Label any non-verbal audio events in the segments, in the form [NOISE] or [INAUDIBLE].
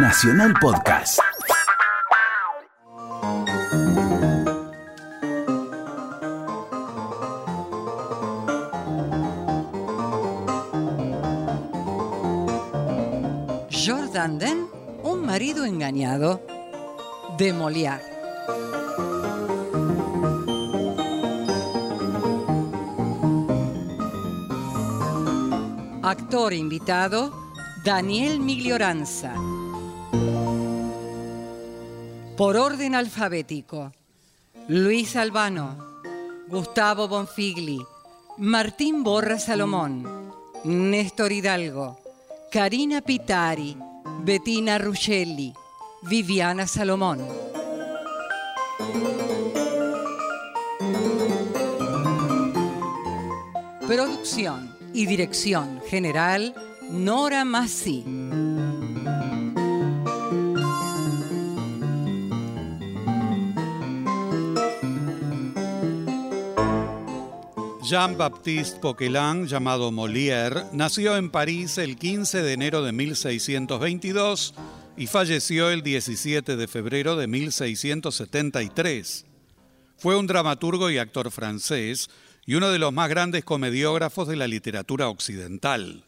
Nacional Podcast. Jordan Den, un marido engañado, de Molière. Actor invitado, Daniel Miglioranza. Por orden alfabético, Luis Albano, Gustavo Bonfigli, Martín Borra Salomón, Néstor Hidalgo, Karina Pitari, Bettina Ruscelli, Viviana Salomón. Producción y dirección general, Nora Massi. Jean-Baptiste Poquelin, llamado Molière, nació en París el 15 de enero de 1622 y falleció el 17 de febrero de 1673. Fue un dramaturgo y actor francés y uno de los más grandes comediógrafos de la literatura occidental.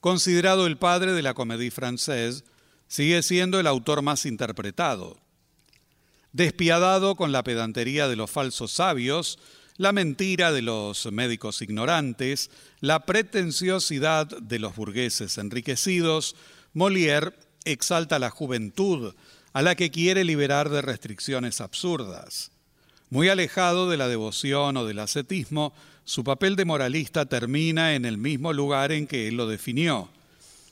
Considerado el padre de la comédie française, sigue siendo el autor más interpretado. Despiadado con la pedantería de los falsos sabios, la mentira de los médicos ignorantes, la pretenciosidad de los burgueses enriquecidos, Molière exalta la juventud, a la que quiere liberar de restricciones absurdas. Muy alejado de la devoción o del ascetismo, su papel de moralista termina en el mismo lugar en que él lo definió.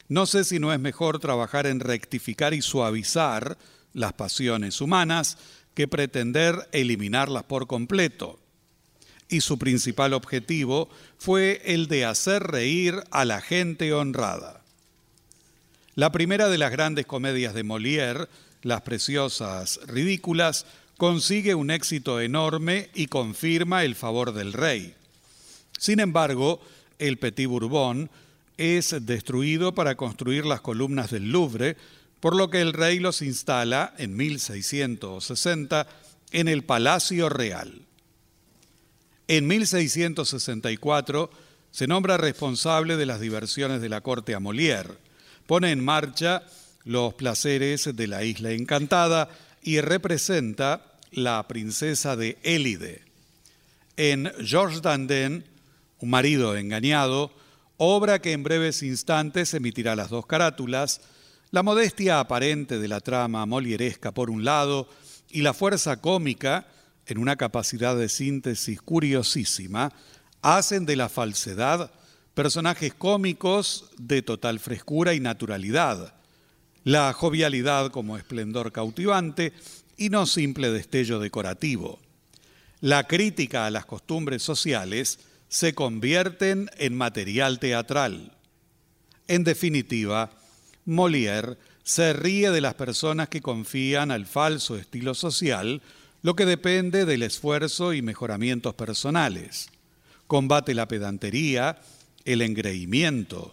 No sé si no es mejor trabajar en rectificar y suavizar las pasiones humanas que pretender eliminarlas por completo y su principal objetivo fue el de hacer reír a la gente honrada. La primera de las grandes comedias de Molière, Las Preciosas Ridículas, consigue un éxito enorme y confirma el favor del rey. Sin embargo, el Petit Bourbon es destruido para construir las columnas del Louvre, por lo que el rey los instala en 1660 en el Palacio Real. En 1664 se nombra responsable de las diversiones de la corte a Molière. Pone en marcha los placeres de la isla encantada y representa la princesa de Élide. En Georges Dandin, un marido engañado, obra que en breves instantes emitirá las dos carátulas, la modestia aparente de la trama molieresca por un lado y la fuerza cómica en una capacidad de síntesis curiosísima, hacen de la falsedad personajes cómicos de total frescura y naturalidad, la jovialidad como esplendor cautivante y no simple destello decorativo. La crítica a las costumbres sociales se convierten en material teatral. En definitiva, Molière se ríe de las personas que confían al falso estilo social lo que depende del esfuerzo y mejoramientos personales. Combate la pedantería, el engreimiento.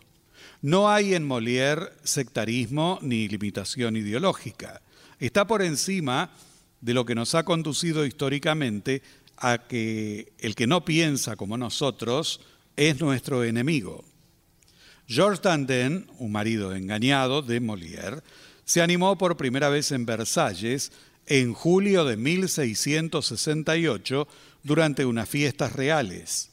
No hay en Molière sectarismo ni limitación ideológica. Está por encima de lo que nos ha conducido históricamente a que el que no piensa como nosotros es nuestro enemigo. Georges Dandin, un marido engañado de Molière, se animó por primera vez en Versalles en julio de 1668 durante unas fiestas reales.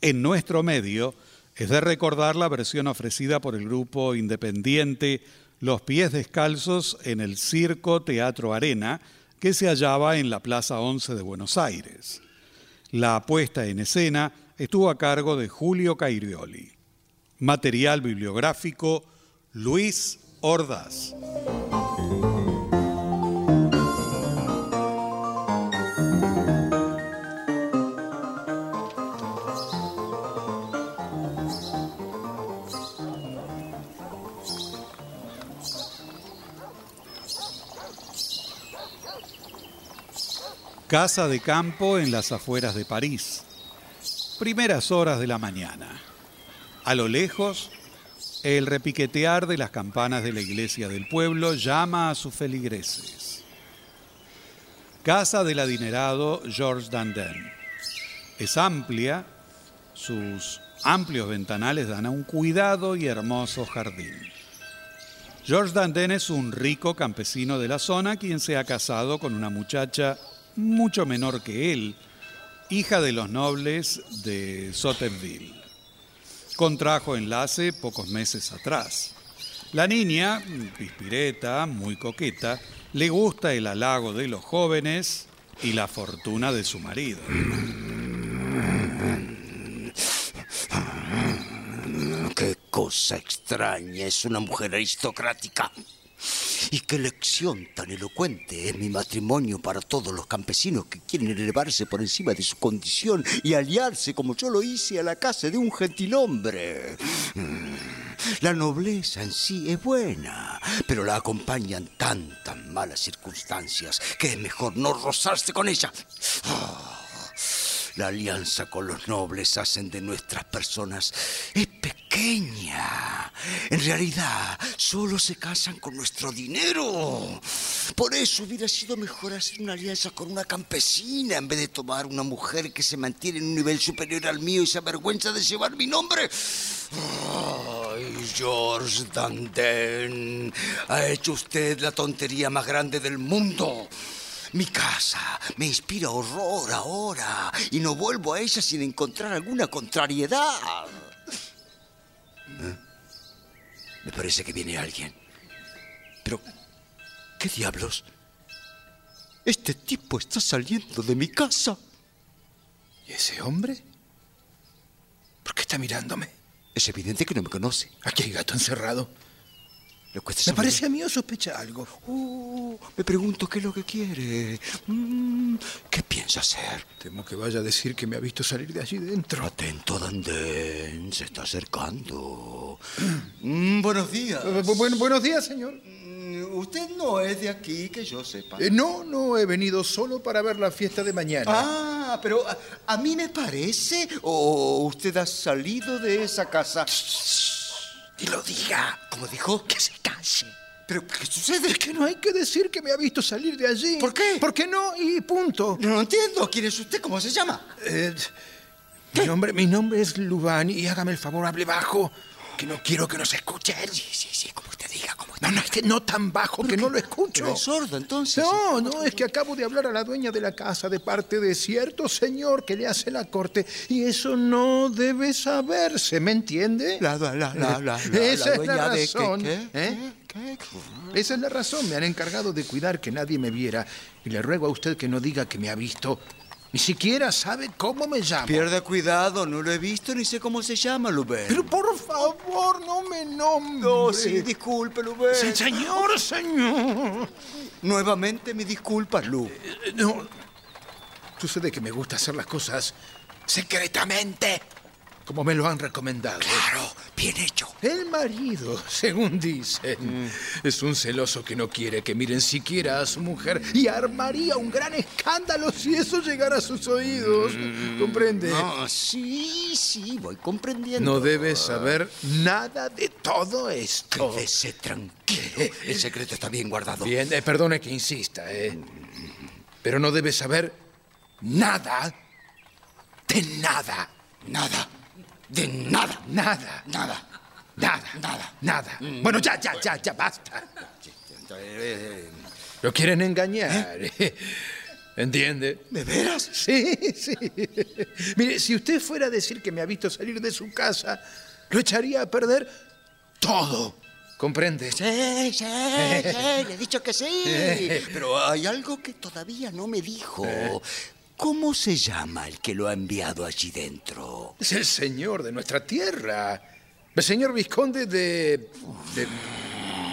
En nuestro medio es de recordar la versión ofrecida por el grupo independiente Los Pies Descalzos en el Circo Teatro Arena, que se hallaba en la Plaza 11 de Buenos Aires. La puesta en escena estuvo a cargo de Julio Cairioli. Material bibliográfico Luis Ordaz. Casa de campo en las afueras de París. Primeras horas de la mañana. A lo lejos, El repiquetear de las campanas de la iglesia del pueblo llama a sus feligreses. Casa del adinerado Georges Dandin. Es amplia, sus amplios ventanales dan a un cuidado y hermoso jardín. Georges Dandin es un rico campesino de la zona quien se ha casado con una muchacha mucho menor que él, hija de los nobles de Sotteville contrajo enlace pocos meses atrás. La niña, pispireta, muy coqueta, le gusta el halago de los jóvenes y la fortuna de su marido. Qué cosa extraña, es una mujer aristocrática. Y qué lección tan elocuente es mi matrimonio para todos los campesinos que quieren elevarse por encima de su condición y aliarse como yo lo hice a la casa de un gentilhombre. Mm. La nobleza en sí es buena, pero la acompañan tantas malas circunstancias que es mejor no rozarse con ella. La alianza con los nobles hacen de nuestras personas es pequeña. En realidad, solo se casan con nuestro dinero. Por eso hubiera sido mejor hacer una alianza con una campesina en vez de tomar una mujer que se mantiene en un nivel superior al mío y se avergüenza de llevar mi nombre. Ay, George Danden, ha hecho usted la tontería más grande del mundo. Mi casa me inspira horror ahora y no vuelvo a ella sin encontrar alguna contrariedad. Me parece que viene alguien. Pero, ¿qué diablos? Este tipo está saliendo de mi casa. ¿Y ese hombre? ¿Por qué está mirándome? Es evidente que no me conoce. Aquí hay gato encerrado. Me parece a mí o sospecha algo. Uh, me pregunto qué es lo que quiere. Mm, ¿Qué piensa hacer? Temo que vaya a decir que me ha visto salir de allí dentro. Atento, Dandén. Se está acercando. Mm, buenos días. Eh, buenos días, señor. Mm, usted no es de aquí, que yo sepa. Eh, no, no, he venido solo para ver la fiesta de mañana. Ah, pero a, mí me parece. ¿O usted ha salido de esa casa? Y lo diga. ¿Cómo dijo? Que se case. ¿Pero qué sucede? Es que no hay que decir que me ha visto salir de allí. ¿Por qué? Porque no y punto. No, entiendo. ¿Quién es usted? ¿Cómo se llama? Eh, mi, nombre, mi nombre es Lubán y hágame el favor, hable bajo, que no quiero que nos escuchen. Sí, sí, sí, como No, no, es que no tan bajo que no lo escucho. ¿Es sordo entonces? No, no, es que acabo de hablar a la dueña de la casa de parte de cierto señor que le hace la corte y eso no debe saberse, ¿me entiende? La, la, la, la, la, Esa es la razón. ¿eh? Esa es la razón. Me han encargado de cuidar que nadie me viera y le ruego a usted que no diga que me ha visto ni siquiera sabe cómo me llamo. Pierda cuidado, no lo he visto ni sé cómo se llama, Lubén. Pero por favor, no me nombre. Oh, sí, disculpe, Lubén. Sí, señor, señor. Nuevamente mi disculpa, Lu. Eh, no. Sucede que me gusta hacer las cosas secretamente como me lo han recomendado. Claro, bien hecho. El marido, según dicen, mm. es un celoso que no quiere que miren siquiera a su mujer y armaría un gran escándalo si eso llegara a sus oídos. Mm. ¿Comprende? No, sí, sí, voy comprendiendo. No debes saber nada de todo esto. Quédese tranquilo. [LAUGHS] El secreto está bien guardado. Bien, eh, perdone que insista, ¿eh? Pero no debes saber nada de nada. Nada. De nada. Nada. Nada. Nada. Nada. Nada. Mm. Bueno, ya, ya, ya, ya, basta. Lo quieren engañar. ¿Eh? ¿Entiende? ¿De veras? Sí, sí. Mire, si usted fuera a decir que me ha visto salir de su casa, lo echaría a perder todo. ¿Comprende? Sí, sí, sí, le he dicho que sí. [LAUGHS] Pero hay algo que todavía no me dijo. ¿Cómo se llama el que lo ha enviado allí dentro? Es el señor de nuestra tierra. El señor Visconde de...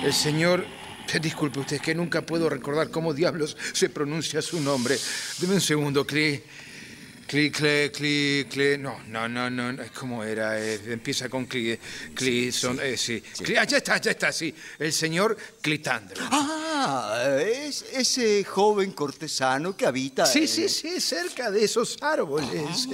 el señor... Disculpe usted, es que nunca puedo recordar cómo diablos se pronuncia su nombre. Deme un segundo, Cli... Cli, Cle, Cli, Cle... No, no, no, no, ¿cómo era? Eh, empieza con Cli... Cli, son... Eh, sí. ah, ya está, ya está, sí. El señor Clitandro. Ah, Ah, es ese joven cortesano que habita. Sí, en- sí, sí, cerca de esos árboles.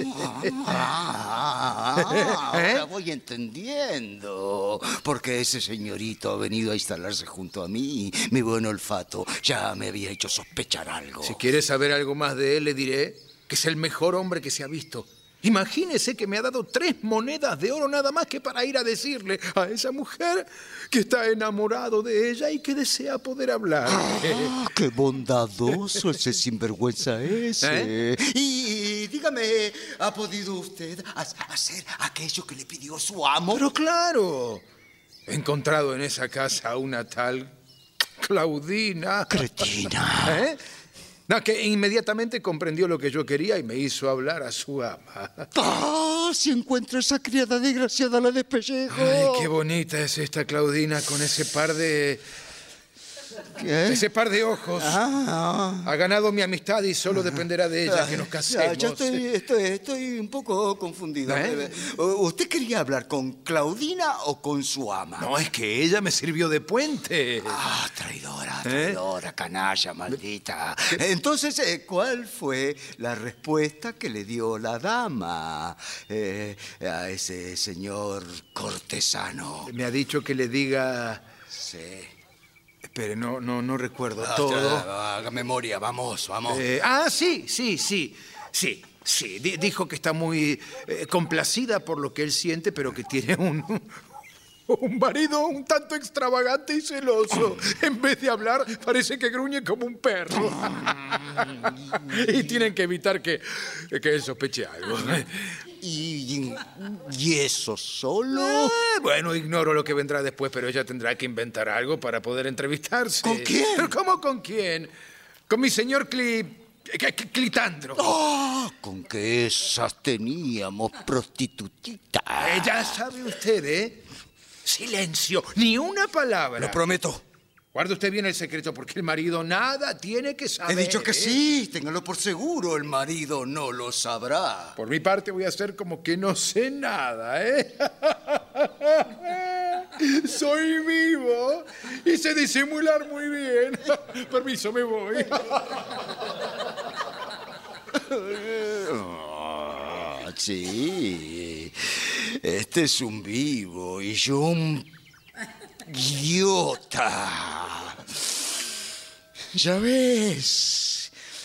Ah, [LAUGHS] ¿Eh? ahora voy entendiendo. Porque ese señorito ha venido a instalarse junto a mí. Mi buen olfato ya me había hecho sospechar algo. Si quieres saber algo más de él, le diré que es el mejor hombre que se ha visto. Imagínese que me ha dado tres monedas de oro nada más que para ir a decirle a esa mujer que está enamorado de ella y que desea poder hablar. Ah, ¡Qué bondadoso ese sinvergüenza ese! ¿Eh? Y dígame, ¿ha podido usted ha- hacer aquello que le pidió su amo? Pero claro, he encontrado en esa casa a una tal Claudina. Cretina. ¿Eh? No, que inmediatamente comprendió lo que yo quería y me hizo hablar a su ama. ¡Ah! Si encuentro esa criada desgraciada, la despellejo. Ay, qué bonita es esta Claudina con ese par de... ¿Qué? Ese par de ojos. Ah, Ha ganado mi amistad y solo dependerá de ella que nos ya, casemos. ya estoy, estoy, estoy un poco confundido. ¿Eh? ¿Usted quería hablar con Claudina o con su ama? No, es que ella me sirvió de puente. Ah, traidora, ¿Eh? traidora, canalla, maldita. Entonces, eh, ¿cuál fue la respuesta que le dio la dama eh, a ese señor cortesano? Me ha dicho que le diga... Sí. Espere, no, no, no recuerdo Ah, todo. Haga memoria, vamos, vamos. Eh, ah, sí, sí, sí, sí, sí. Di- dijo que está muy eh, complacida por lo que él siente, pero que tiene un, [LAUGHS] un marido un tanto extravagante y celoso. [LAUGHS] En vez de hablar, parece que gruñe como un perro. [LAUGHS] y tienen que evitar que, que él sospeche algo. ¿Y, y eso solo? Eh, bueno, ignoro lo que vendrá después, pero ella tendrá que inventar algo para poder entrevistarse. ¿Con quién? ¿Pero cómo con quién? Con mi señor Cli... eh, Cli- Clitandro. ¡Ah! Con que esas teníamos prostitutitas. Eh, ya sabe usted, ¿eh? Silencio, ni una palabra. Lo prometo. Guarde usted bien el secreto porque el marido nada tiene que He saber. dicho que sí, téngalo por seguro, el marido no lo sabrá. Por mi parte voy a hacer como que no sé nada, ¿eh? [LAUGHS] Soy vivo y sé disimular muy bien. [LAUGHS] Permiso, me voy. [LAUGHS] Ah, sí. Este es un vivo y yo un idiota. Ya ves,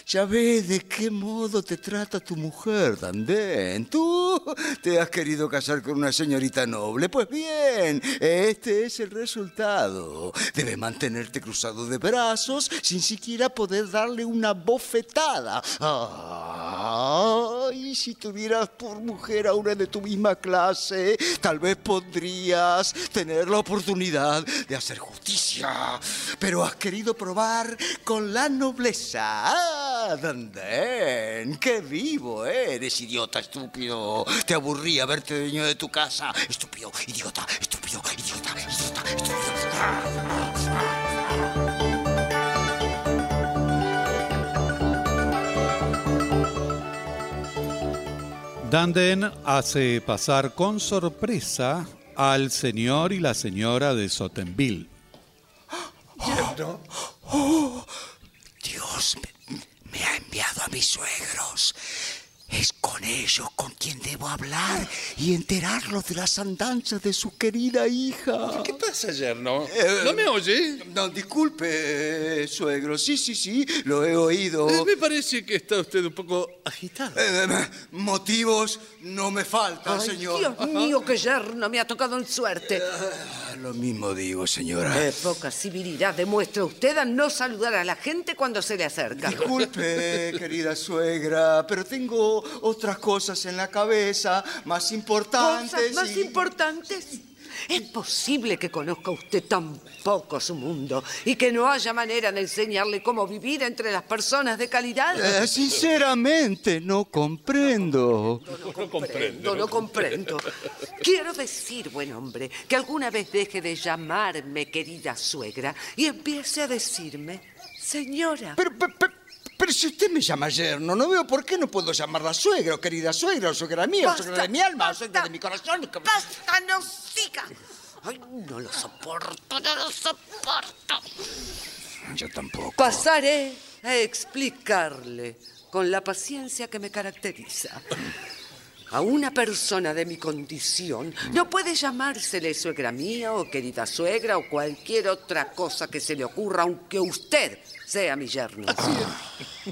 ya ves de qué modo te trata tu mujer, Dandén. Tú te has querido casar con una señorita noble. Pues bien, este es el resultado. Debes mantenerte cruzado de brazos sin siquiera poder darle una bofetada. Ay, si tuvieras por mujer a una de tu misma clase, tal vez podrías tener la oportunidad de hacer justicia. Pero has querido probar con la nobleza. ¡Ah, Dandén! ¡Qué vivo eres, idiota estúpido! Te aburría verte dueño de tu casa. Estúpido, idiota, estúpido, idiota, idiota, estúpido. Danden hace pasar con sorpresa al señor y la señora de Sottenville. [GASPS] Me ha enviado a mis suegros. Con ellos con quien debo hablar y enterarlos de las andanzas de su querida hija. ¿Qué pasa, yerno? Eh, ¿No me oye? No, disculpe, eh, suegro. Sí, sí, sí, lo he oído. Eh, Me parece que está usted un poco agitado. Eh, motivos no me faltan, Ay, señor. Dios mío, qué yerno me ha tocado en suerte. Ah, Lo mismo digo, señora. Qué poca civilidad demuestra usted al no saludar a la gente cuando se le acerca. Disculpe, querida suegra, pero tengo otras cosas en la cabeza más importantes. ¿Cosas más y- importantes? ¿Es posible que conozca usted tan poco su mundo y que no haya manera de enseñarle cómo vivir entre las personas de calidad? Eh, sinceramente, no comprendo. No comprendo, no comprendo. Quiero decir, buen hombre, que alguna vez deje de llamarme querida suegra y empiece a decirme señora. Pero, pe- pe- pero si usted me llama yerno, no veo por qué no puedo llamarla suegra, o querida suegra, o suegra mía, o suegra de mi alma, o suegra de mi corazón. ¡Basta, no siga! Ay, no lo soporto, no lo soporto. Yo tampoco. Pasaré a explicarle con la paciencia que me caracteriza. A una persona de mi condición no puede llamársele suegra mía o querida suegra o cualquier otra cosa que se le ocurra, aunque usted sea mi yerno.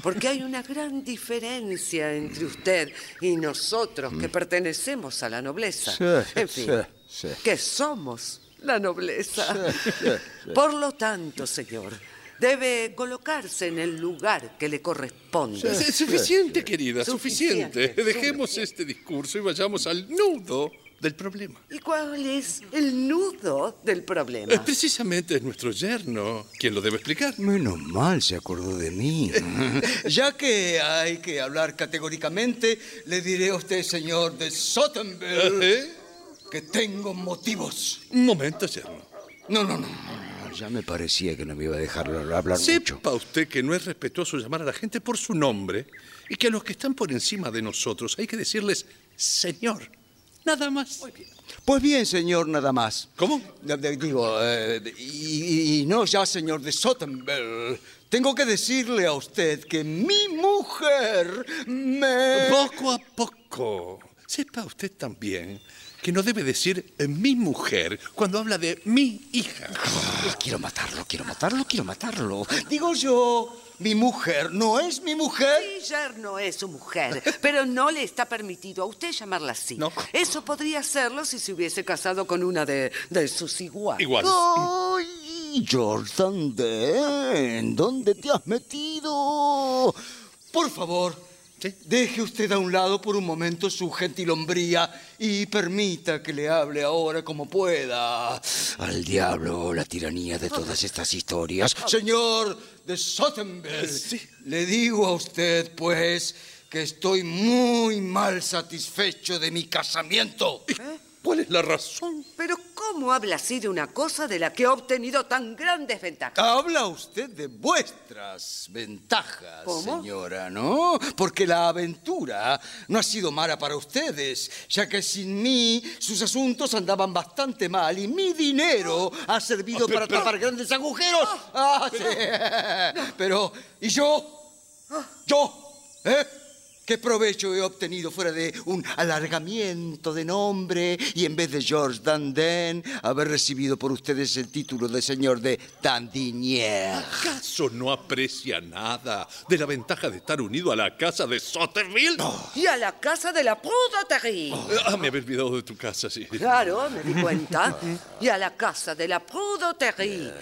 Porque hay una gran diferencia entre usted y nosotros que pertenecemos a la nobleza. Sí, en fin, sí, sí. que somos la nobleza. Por lo tanto, señor, debe colocarse en el lugar que le corresponde. Es suficiente, querida, suficiente. Suficiente, Dejemos suficiente. este discurso y vayamos al nudo del problema. ¿Y cuál es el nudo del problema? Precisamente es nuestro yerno quien lo debe explicar. Menos mal se acordó de mí. [LAUGHS] Ya que hay que hablar categóricamente, le diré a usted, señor de Sottenberg, ¿Eh? que tengo motivos. Un momento, yerno. No, no, no. Ya me parecía que no me iba a dejar hablar mucho. Sepa usted que no es respetuoso llamar a la gente por su nombre y que a los que están por encima de nosotros hay que decirles señor. Nada más. Pues bien, señor, nada más. ¿Cómo? Digo, eh, y, y no ya, señor de Sottenberg. Tengo que decirle a usted que mi mujer me... Poco a poco. Sepa usted también que no debe decir eh, mi mujer cuando habla de mi hija. Ah, quiero matarlo, quiero matarlo, quiero matarlo. Digo yo, mi mujer no es mi mujer. Mi yerno es su mujer, [LAUGHS] pero no le está permitido a usted llamarla así. No. Eso podría hacerlo si se hubiese casado con una de, de sus iguales. Igual. ¡Ay, Jordan Den! ¿Dónde te has metido? Por favor, ¿Sí? deje usted a un lado por un momento su gentilombría y permita que le hable ahora como pueda. Al diablo la tiranía de todas estas historias. Señor de Sottenberg, Sí. le digo a usted, pues, que estoy muy mal satisfecho de mi casamiento. ¿Cuál es la razón? Pero ¿cómo habla así de una cosa de la que ha obtenido tan grandes ventajas? Habla usted de vuestras ventajas, ¿Cómo? señora, ¿no? Porque la aventura no ha sido mala para ustedes, ya que sin mí sus asuntos andaban bastante mal y mi dinero ha servido para tapar grandes agujeros. Ah, sí. Pero, ¿y yo? ¿Yo? ¿Eh? ¿Qué provecho he obtenido fuera de un alargamiento de nombre y en vez de George Danden haber recibido por ustedes el título de señor de Dandinier? ¿Acaso no aprecia nada de la ventaja de estar unido a la casa de Sotterville? Y a la casa de la prudeterie. Ah, me había olvidado de tu casa, sí. Claro, me di cuenta. Y a la casa de la prudeterie,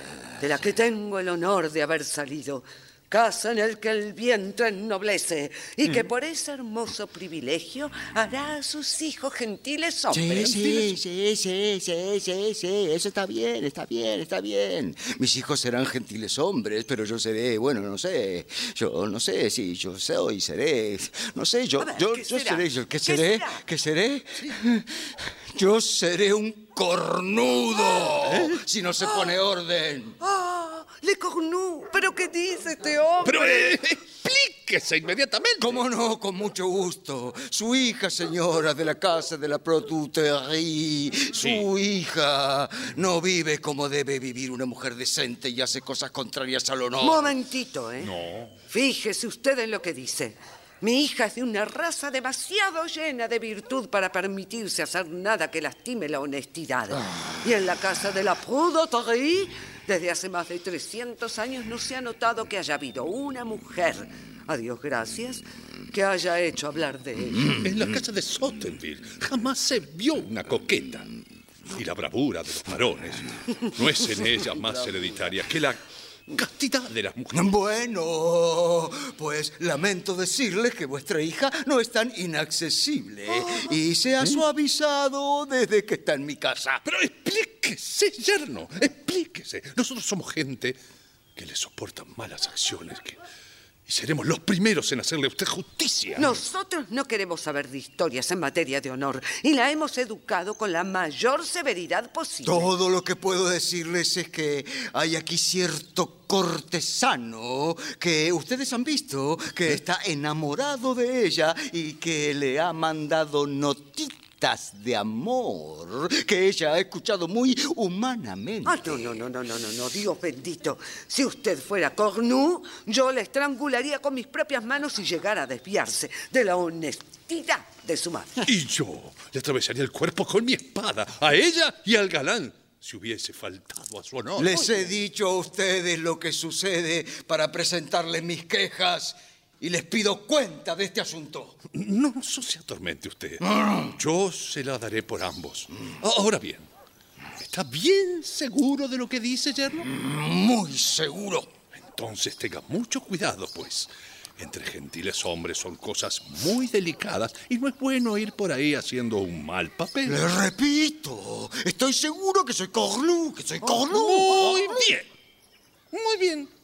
de la que tengo el honor de haber salido. Casa en el que el vientre ennoblece y que por ese hermoso privilegio hará a sus hijos gentiles Sí, hombres. sí, sí, sí, sí, sí, sí, eso está bien, está bien, está bien. Mis hijos serán gentiles hombres, pero yo seré, bueno, no sé, yo no sé si yo soy, seré, no sé, yo, yo, ¿qué yo seré, yo, ¿qué ¿Qué seré? ¿Qué seré? Yo seré un cornudo si no se pone orden. ¡Ah! ¡Le Cornu! ¿Pero qué dice este hombre? Pero eh, explíquese inmediatamente. ¿Cómo no? Con mucho gusto. Su hija, señora de la casa de la Produterie, su hija no vive como debe vivir una mujer decente y hace cosas contrarias al honor. Momentito, ¿eh? No. Fíjese usted en lo que dice. Mi hija es de una raza demasiado llena de virtud para permitirse hacer nada que lastime la honestidad. Y en la casa de la Prudeterie, desde hace más de 300 años no se ha notado que haya habido una mujer, a Dios gracias, que haya hecho hablar de ella. En la casa de Sottenville jamás se vio una coqueta. Y la bravura de los varones no es en ella más hereditaria que la castidad de las mujeres. Bueno, pues lamento decirles que vuestra hija no es tan inaccesible y se ha suavizado desde que está en mi casa. Pero explíquese, yerno, explíquese. Nosotros somos gente que le soporta malas acciones que- y seremos los primeros en hacerle a usted justicia. Nosotros no queremos saber de historias en materia de honor y la hemos educado con la mayor severidad posible. Todo lo que puedo decirles es que hay aquí cierto cortesano que ustedes han visto que está enamorado de ella y que le ha mandado notita cartitas de amor que ella ha escuchado muy humanamente. Ah, no, no, no, no, no, no, no, Dios bendito. Si usted fuera Cornu, yo la estrangularía con mis propias manos si llegara a desviarse de la honestidad de su madre. Y yo le atravesaría el cuerpo con mi espada, a ella y al galán, si hubiese faltado a su honor. Les he dicho a ustedes lo que sucede para presentarles mis quejas y les pido cuenta de este asunto. No, no se atormente usted. Yo se la daré por ambos. Ahora bien, ¿está bien seguro de lo que dice, yerno? Muy seguro. Entonces tenga mucho cuidado, pues. Entre gentiles hombres son cosas muy delicadas y no es bueno ir por ahí haciendo un mal papel. Le repito, estoy seguro que soy Cornu, que soy Cornu. Muy bien. Muy bien.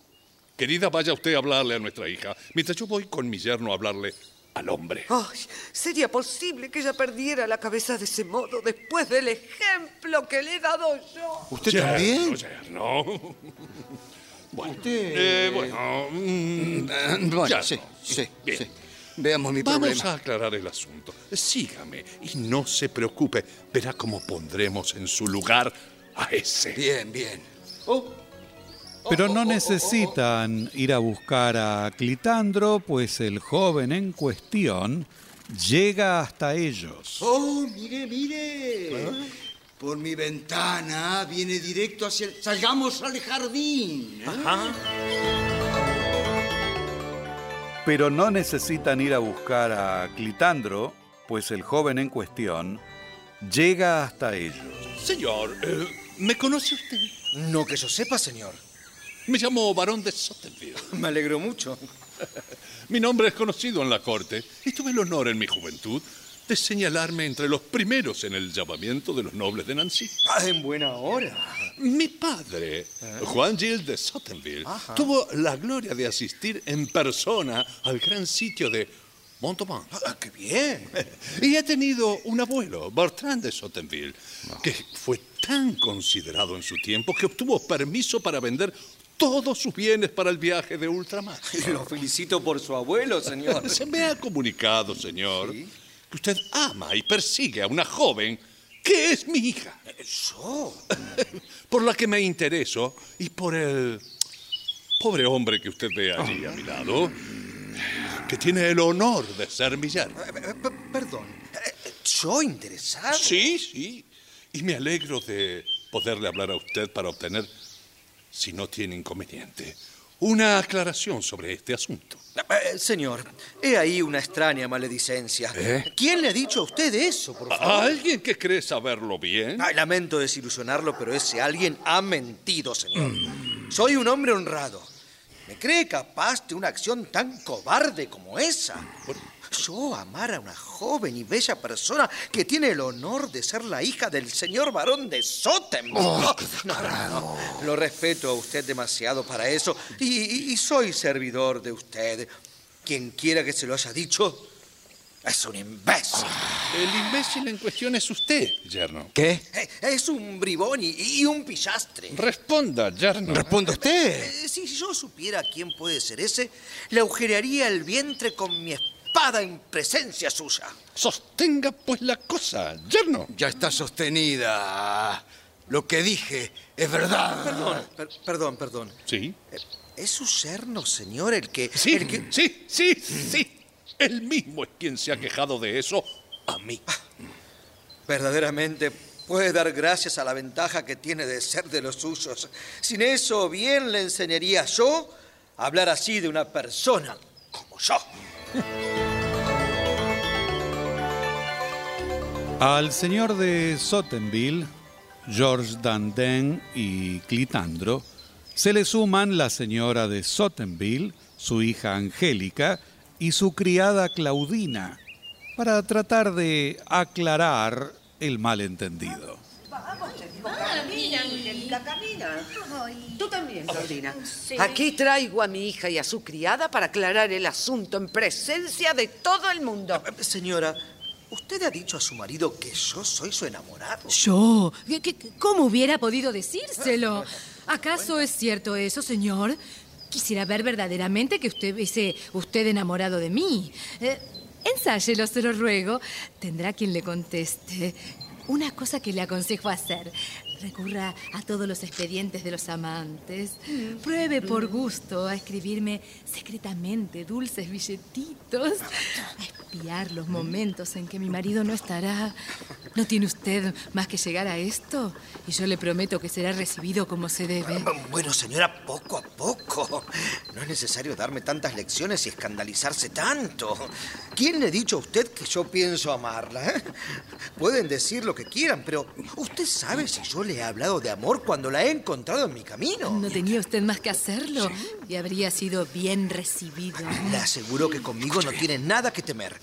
Querida, vaya usted a hablarle a nuestra hija, mientras yo voy con mi yerno a hablarle al hombre. Ay, ¿sería posible que ella perdiera la cabeza de ese modo después del ejemplo que le he dado yo? ¿Usted Yerno, también? yerno. Bueno, Usted- eh, bueno, mm, Bueno, Ya, sí, no. sí, Bien. sí. Veamos mi Vamos problema. a aclarar el asunto. Sígame y no se preocupe. Verá cómo pondremos en su lugar a ese. Bien, bien. Oh, Pero no necesitan ir a buscar a Clitandro, pues el joven en cuestión llega hasta ellos. oh, mire, mire. Por mi ventana viene directo hacia el... Salgamos al jardín. ¿eh? Pero no necesitan ir a buscar a Clitandro, pues el joven en cuestión llega hasta ellos. Señor, eh, ¿me conoce usted? No que yo sepa, señor. Me llamo Barón de Sottenville. [LAUGHS] Me alegro mucho. Mi nombre es conocido en la corte y tuve el honor en mi juventud de señalarme entre los primeros en el llamamiento de los nobles de Nancy. Ah, en buena hora. Mi padre, Juan Gil de Sottenville, tuvo la gloria de asistir en persona al gran sitio de Montauban. Ah, qué bien. [LAUGHS] Y he tenido un abuelo, Bertrand de Sottenville, que fue tan considerado en su tiempo que obtuvo permiso para vender todos sus bienes para el viaje de ultramar. [LAUGHS] Lo felicito por su abuelo, señor. Se me ha comunicado, señor, que usted ama y persigue a una joven que es mi hija, ¿Yo? [LAUGHS] por la que me intereso y por el pobre hombre que usted ve allí a mi lado, que tiene el honor de ser mi yerno. Eh, eh, p- Perdón. Eh, ¿Yo interesado? Sí, sí. Y me alegro de poderle hablar a usted para obtener, si no tiene inconveniente, una aclaración sobre este asunto. Eh, señor, he ahí una extraña maledicencia. ¿Quién le ha dicho a usted eso, por favor? ¿A alguien que cree saberlo bien? Ay, lamento desilusionarlo, pero ese alguien ha mentido, señor. Soy un hombre honrado. ¿Me cree capaz de una acción tan cobarde como esa? Yo amar a una joven y bella persona que tiene el honor de ser la hija del señor barón de Sotem. no, no, no. Lo respeto a usted demasiado para eso y, y- y soy servidor de usted. Quien quiera que se lo haya dicho es un imbécil. El imbécil en cuestión es usted, yerno. ¿Qué? Eh, Es un bribón y, y un pillastre. Responda, yerno. ¿Responde usted? Eh, Si yo supiera quién puede ser ese, le agujerearía el vientre con mi espada en presencia suya. Sostenga pues la cosa, yerno. Ya está sostenida. Lo que dije es verdad. Perdón, per- perdón, perdón. Sí. Eh, ¿Es su yerno, señor, el que... Sí, el que... sí, sí, sí. Él mismo es quien se ha quejado de eso a mí. Verdaderamente puede dar gracias a la ventaja que tiene de ser de los suyos. Sin eso, bien le enseñaría yo a hablar así de una persona como yo. [LAUGHS] Al señor de Sottenville, George Dandin y Clitandro, se le suman la señora de Sottenville, su hija Angélica y su criada Claudina, para tratar de aclarar el malentendido. Camina, Angélica, camina. Tú también, Claudina. Aquí traigo a mi hija y a su criada para aclarar el asunto en presencia de todo el mundo. Eh, Señora, ¿usted ha dicho a su marido que yo soy su enamorado? ¿Yo? ¿Qué- qué- cómo hubiera podido decírselo? [LAUGHS] ¿Acaso es cierto eso, señor? Quisiera ver verdaderamente que usted hubiese usted enamorado de mí. Eh, Ensáyelo, se lo ruego. Tendrá quien le conteste. Una cosa que le aconsejo hacer. Recurra a todos los expedientes de los amantes. Pruebe por gusto a escribirme secretamente dulces billetitos. A espiar los momentos en que mi marido no estará. ¿No tiene usted más que llegar a esto? Y yo le prometo que será recibido como se debe. Bueno, señora, poco a poco. No es necesario darme tantas lecciones y escandalizarse tanto. ¿Quién le ha dicho a usted que yo pienso amarla? eh? Pueden decir lo que quieran, pero ¿usted sabe si yo le he hablado de amor cuando la he encontrado en mi camino? No tenía usted más que hacerlo y habría sido bien recibido. Le aseguro que conmigo no tiene nada que temer.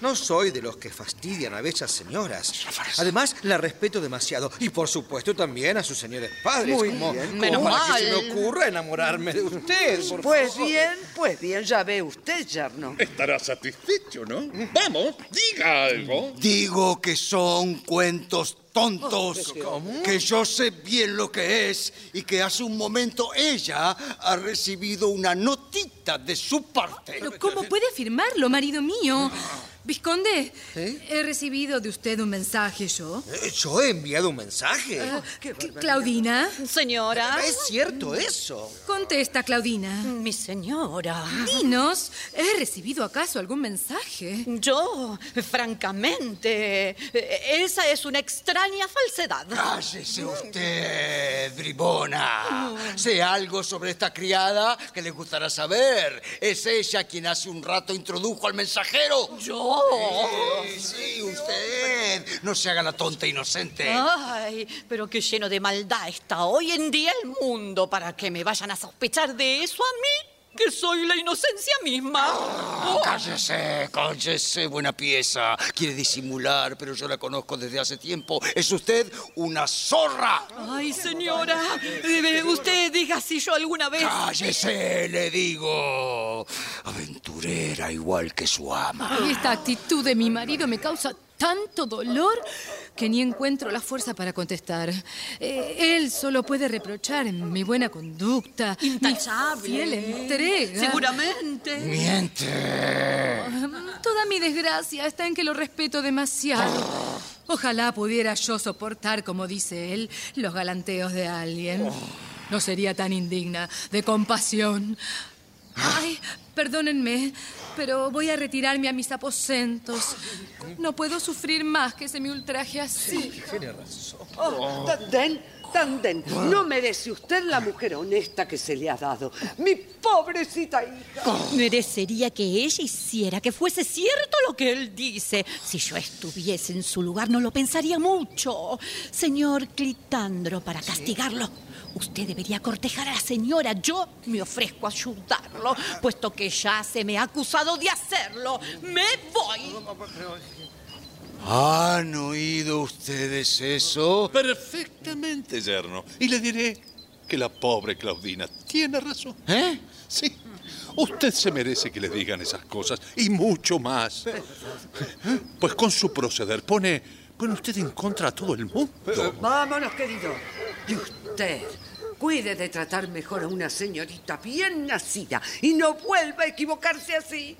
No soy de los que fastidian a bellas señoras. Además, la respeto demasiado. Y por supuesto también a sus señores padres. Muy como, bien, como menos para mal. que se me ocurra enamorarme de usted. por Pues favor. bien, pues bien, ya ve usted, yerno. Estará satisfecho, ¿no? Vamos, diga algo. Digo que son cuentos tontos, que yo sé bien lo que es y que hace un momento ella ha recibido una notita de su parte. Pero ¿cómo puede afirmarlo, marido mío? Visconde, he recibido de usted un mensaje yo. Eh, ¿Yo he enviado un mensaje? Ah, Cl- Claudina, Señora. ¿Es cierto eso? contesta, Claudina. Mi señora. Dinos, ¿he recibido acaso algún mensaje? Yo, francamente, eh, esa es una extraña falsedad. Cállese usted, bribona. Sé algo sobre esta criada que le gustará saber. Es ella quien hace un rato introdujo al mensajero. Yo. Sí, sí, usted. No se haga la tonta inocente. Ay, pero qué lleno de maldad está hoy en día el mundo para que me vayan a sospechar de eso a mí, que soy la inocencia misma. Oh, Cállese, cállese, buena pieza. Quiere disimular, pero yo la conozco desde hace tiempo. Es usted una zorra. Ay, señora, eh, usted diga si yo alguna vez... Cállese, le digo. Aventurera igual que su ama. Y esta actitud de mi marido me causa tanto dolor que ni encuentro la fuerza para contestar. Eh, él solo puede reprochar mi buena conducta, Intachable. mi fiel entrega. Seguramente. Miente. Toda mi desgracia está en que lo respeto demasiado. Ojalá pudiera yo soportar, como dice él, los galanteos de alguien. No sería tan indigna de compasión. Ay, perdónenme, pero voy a retirarme a mis aposentos. No puedo sufrir más que se me ultraje así. Oh, Tanden, Tanden, no merece usted la mujer honesta que se le ha dado. Mi pobrecita hija. Merecería que ella hiciera que fuese cierto lo que él dice. Si yo estuviese en su lugar no lo pensaría mucho. Señor Clitandro, para castigarlo, usted debería cortejar a la señora. Yo me ofrezco a ayudarlo, puesto que ya se me ha acusado de hacerlo. Me voy. ¿Han oído ustedes eso? Perfectamente, yerno. Y le diré que la pobre Claudina tiene razón. ¿Eh? Sí. Usted se merece que le digan esas cosas y mucho más. Pues con su proceder pone, pone usted en contra a todo el mundo. Vámonos, querido. Y usted, cuide de tratar mejor a una señorita bien nacida y no vuelva a equivocarse así.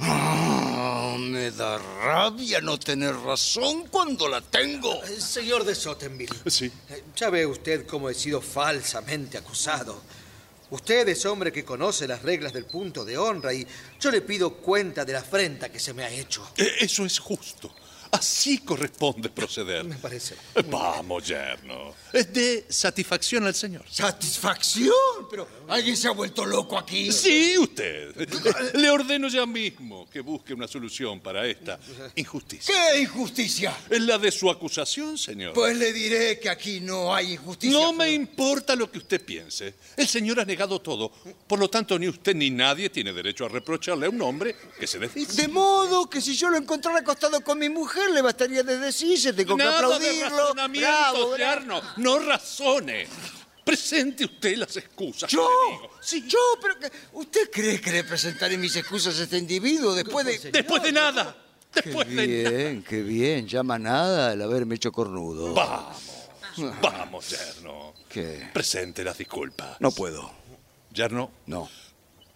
Ah, me da rabia no tener razón cuando la tengo. Eh, Señor de Sottenville, Sí. eh, ya ve usted cómo he sido falsamente acusado. Usted es hombre que conoce las reglas del punto de honra y yo le pido cuenta de la afrenta que se me ha hecho. Eh, Eso es justo. Así corresponde proceder. Me parece. Vamos, yerno. Es de satisfacción al señor. ¿Satisfacción? Pero alguien se ha vuelto loco aquí. Sí, usted. Le ordeno ya mismo que busque una solución para esta injusticia. ¿Qué injusticia? Es la de su acusación, señor. Pues le diré que aquí no hay injusticia. No me importa lo que usted piense. El señor ha negado todo. Por lo tanto, ni usted ni nadie tiene derecho a reprocharle a un hombre que se desdice. De modo que si yo lo encontrara acostado con mi mujer, le bastaría de decirse, tengo que Nada de aplaudirlo. razonamiento, Bravo. No razone. Presente usted las excusas. que ¿Yo? Sí, ¿Yo? ¿Pero que- ¿Usted cree que le presentaré mis excusas a este individuo después de...? Después de nada. Qué Después de nada. bien, qué bien. Llama nada el haberme hecho cornudo. Vamos. Vamos, yerno. ¿Qué? Presente las disculpas. No puedo. Yerno, No.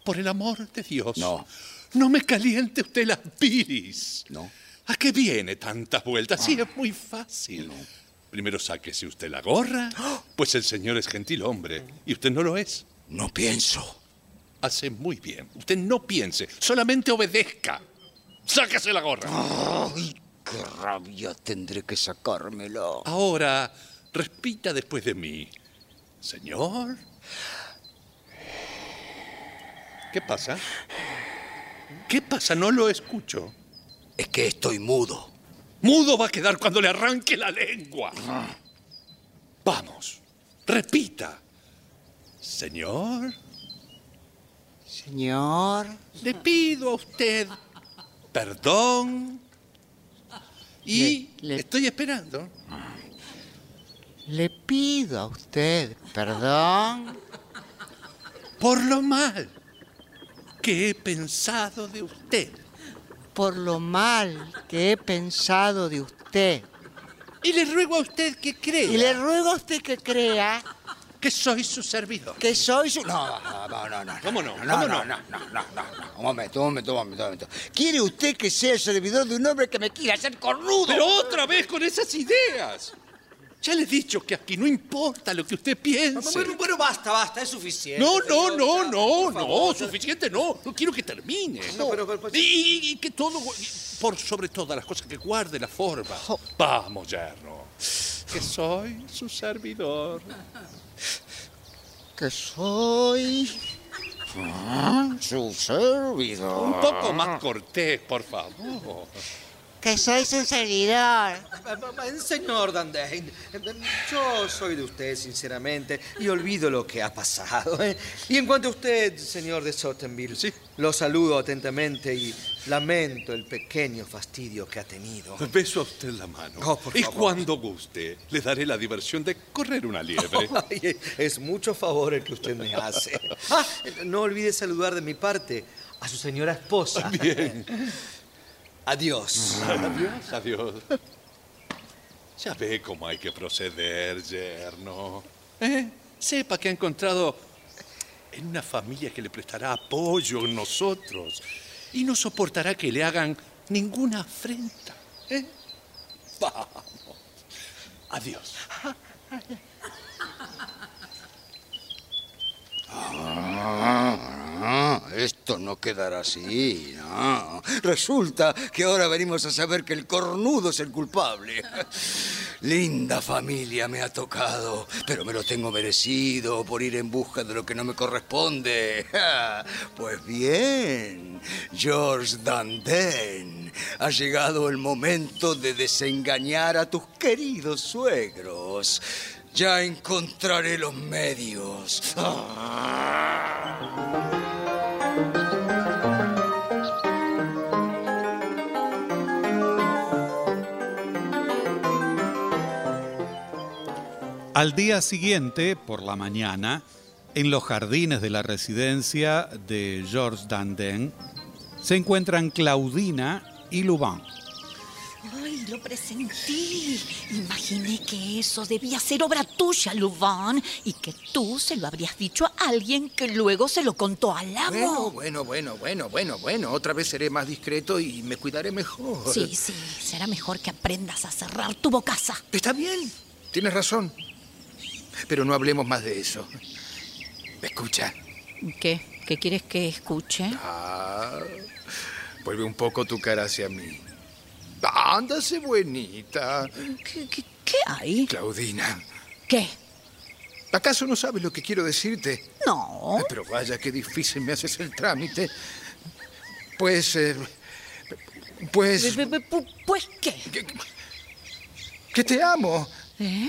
por el amor de Dios. No. no me caliente usted las piris. No. ¿A qué viene tantas vueltas? Sí, es muy fácil. Primero sáquese usted la gorra, [GASPS] pues el señor es gentil hombre y usted no lo es. No pienso. Hace muy bien. Usted no piense, solamente obedezca. Sáquese la gorra. Ay, qué rabia tendré que sacármela. Ahora, repita después de mí. Señor. ¿Qué pasa? ¿Qué pasa? No lo escucho. Es que estoy mudo. Mudo va a quedar cuando le arranque la lengua. Vamos, repita. Señor, Señor. le pido a usted perdón y Le- le- estoy esperando. Le pido a usted perdón por lo mal que he pensado de usted. Por lo mal que he pensado de usted. Y le ruego a usted que crea Y le ruego a usted que crea que soy su servidor. que soy su... No, no, no, no. ¿Cómo no? No, ¿Cómo no, no, no, no, no, no. Un momento, un momento, un momento, un momento. ¿Quiere usted que sea el servidor de un hombre que me quiera hacer cornudo? Pero otra vez con esas ideas. Ya le he dicho que aquí no importa lo que usted piense. Bueno, bueno, basta, basta, es suficiente. No, no, no, no, no, suficiente no. No quiero que termine. No, pero- pero- y, y- y que todo, por sobre todas las cosas, que guarde la forma. Vamos, yerno. Que soy su servidor. Que soy... ah, su servidor. Un poco más cortés, por favor. Que soy su servidor. Eh, Señor Dandain, yo soy de usted, sinceramente, y olvido lo que ha pasado. ¿eh? Y en cuanto a usted, señor de Sottenville, Sí. lo saludo atentamente y lamento el pequeño fastidio que ha tenido. Beso a usted la mano. Oh, por y favor. cuando guste, le daré la diversión de correr una liebre. [LAUGHS] Ay, es mucho favor el que usted me hace. Ah, no olvide saludar de mi parte a su señora esposa. Bien. [LAUGHS] Adiós. Adiós, adiós. Ya ve cómo hay que proceder, yerno. ¿Eh? Sepa que ha encontrado en una familia que le prestará apoyo en nosotros y no soportará que le hagan ninguna afrenta. ¿eh? Vamos. Adiós. Ah, esto no quedará así, no. Resulta que ahora venimos a saber que el cornudo es el culpable. Linda familia me ha tocado, pero me lo tengo merecido por ir en busca de lo que no me corresponde. Pues bien, George Danden, ha llegado el momento de desengañar a tus queridos suegros. Ya encontraré los medios. Al día siguiente, por la mañana, en los jardines de la residencia de Georges Dandin, se encuentran Claudina y Lubin. Ay, lo presentí. Imaginé que eso debía ser obra tuya, Louvain, y que tú se lo habrías dicho a alguien que luego se lo contó al amo. Bueno, bueno, bueno, bueno, bueno, bueno. Otra vez seré más discreto y me cuidaré mejor. Sí, sí, será mejor que aprendas a cerrar tu bocaza. Está bien, tienes razón. Pero no hablemos más de eso. Escucha. ¿Qué? ¿Qué quieres que escuche? Ah, vuelve un poco tu cara hacia mí. Ándase, buenita. ¿Qué, qué- qué hay? Claudina, ¿Qué? ¿acaso no sabes lo que quiero decirte? No. Pero vaya, qué difícil me haces el trámite. Pues... eh, pues... Pues qué. que, que te amo. ¿Eh?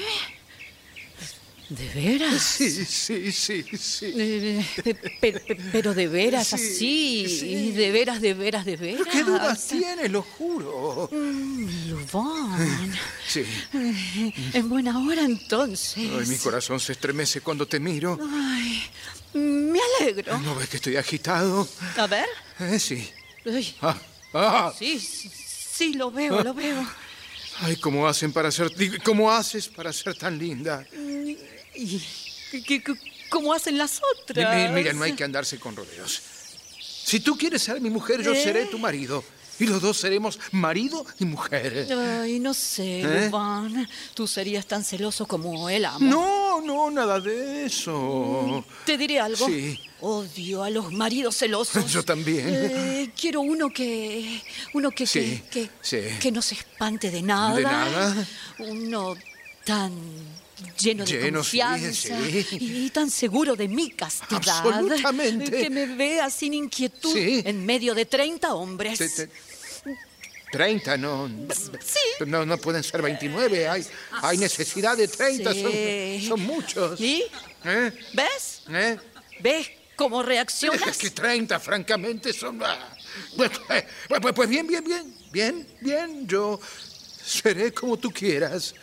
¿De veras? Sí, sí, sí, sí. Eh, pe- pe- pe- pero de veras Sí, así, sí. de veras, de veras, de veras. ¿Qué dudas tienes? Lo juro. Lubón. [LAUGHS] Sí. En buena hora entonces. Ay, mi corazón se estremece cuando te miro. Ay, me alegro. ¿No ves que estoy agitado? A ver. Eh, sí. Ay, Ah, ah. sí, sí, sí, lo veo, lo veo. Ay, ¿cómo hacen para ser... ¿Cómo haces para ser tan linda? ¿Y cómo hacen las otras? mi- Mira, no hay que andarse con rodeos. Si tú quieres ser mi mujer, yo ¿Eh? seré tu marido. Y los dos seremos marido y mujer. Ay, no sé, ¿Eh? Tú serías tan celoso como el amo. No, no, nada de eso. Te diré algo. Sí. Odio a los maridos celosos. [LAUGHS] Yo también. Eh, quiero uno que. Uno que, Sí, que, que, sí. que no se espante de nada. ¿De nada? Uno tan lleno de Lleno, sí, confianza sí. y tan seguro de mi castidad. Absolutamente. Que me vea sin inquietud Sí. en medio de 30 hombres. Te- te- 30, no. No, no pueden ser 29. Hay, hay necesidad de 30. Sí. Son, son muchos. ¿Y? ¿Eh? ¿Ves? ¿Eh? ¿Ves cómo reaccionas? Es que 30, francamente, son... Pues, pues- pues bien, bien, bien. Bien, bien. Yo seré como tú quieras.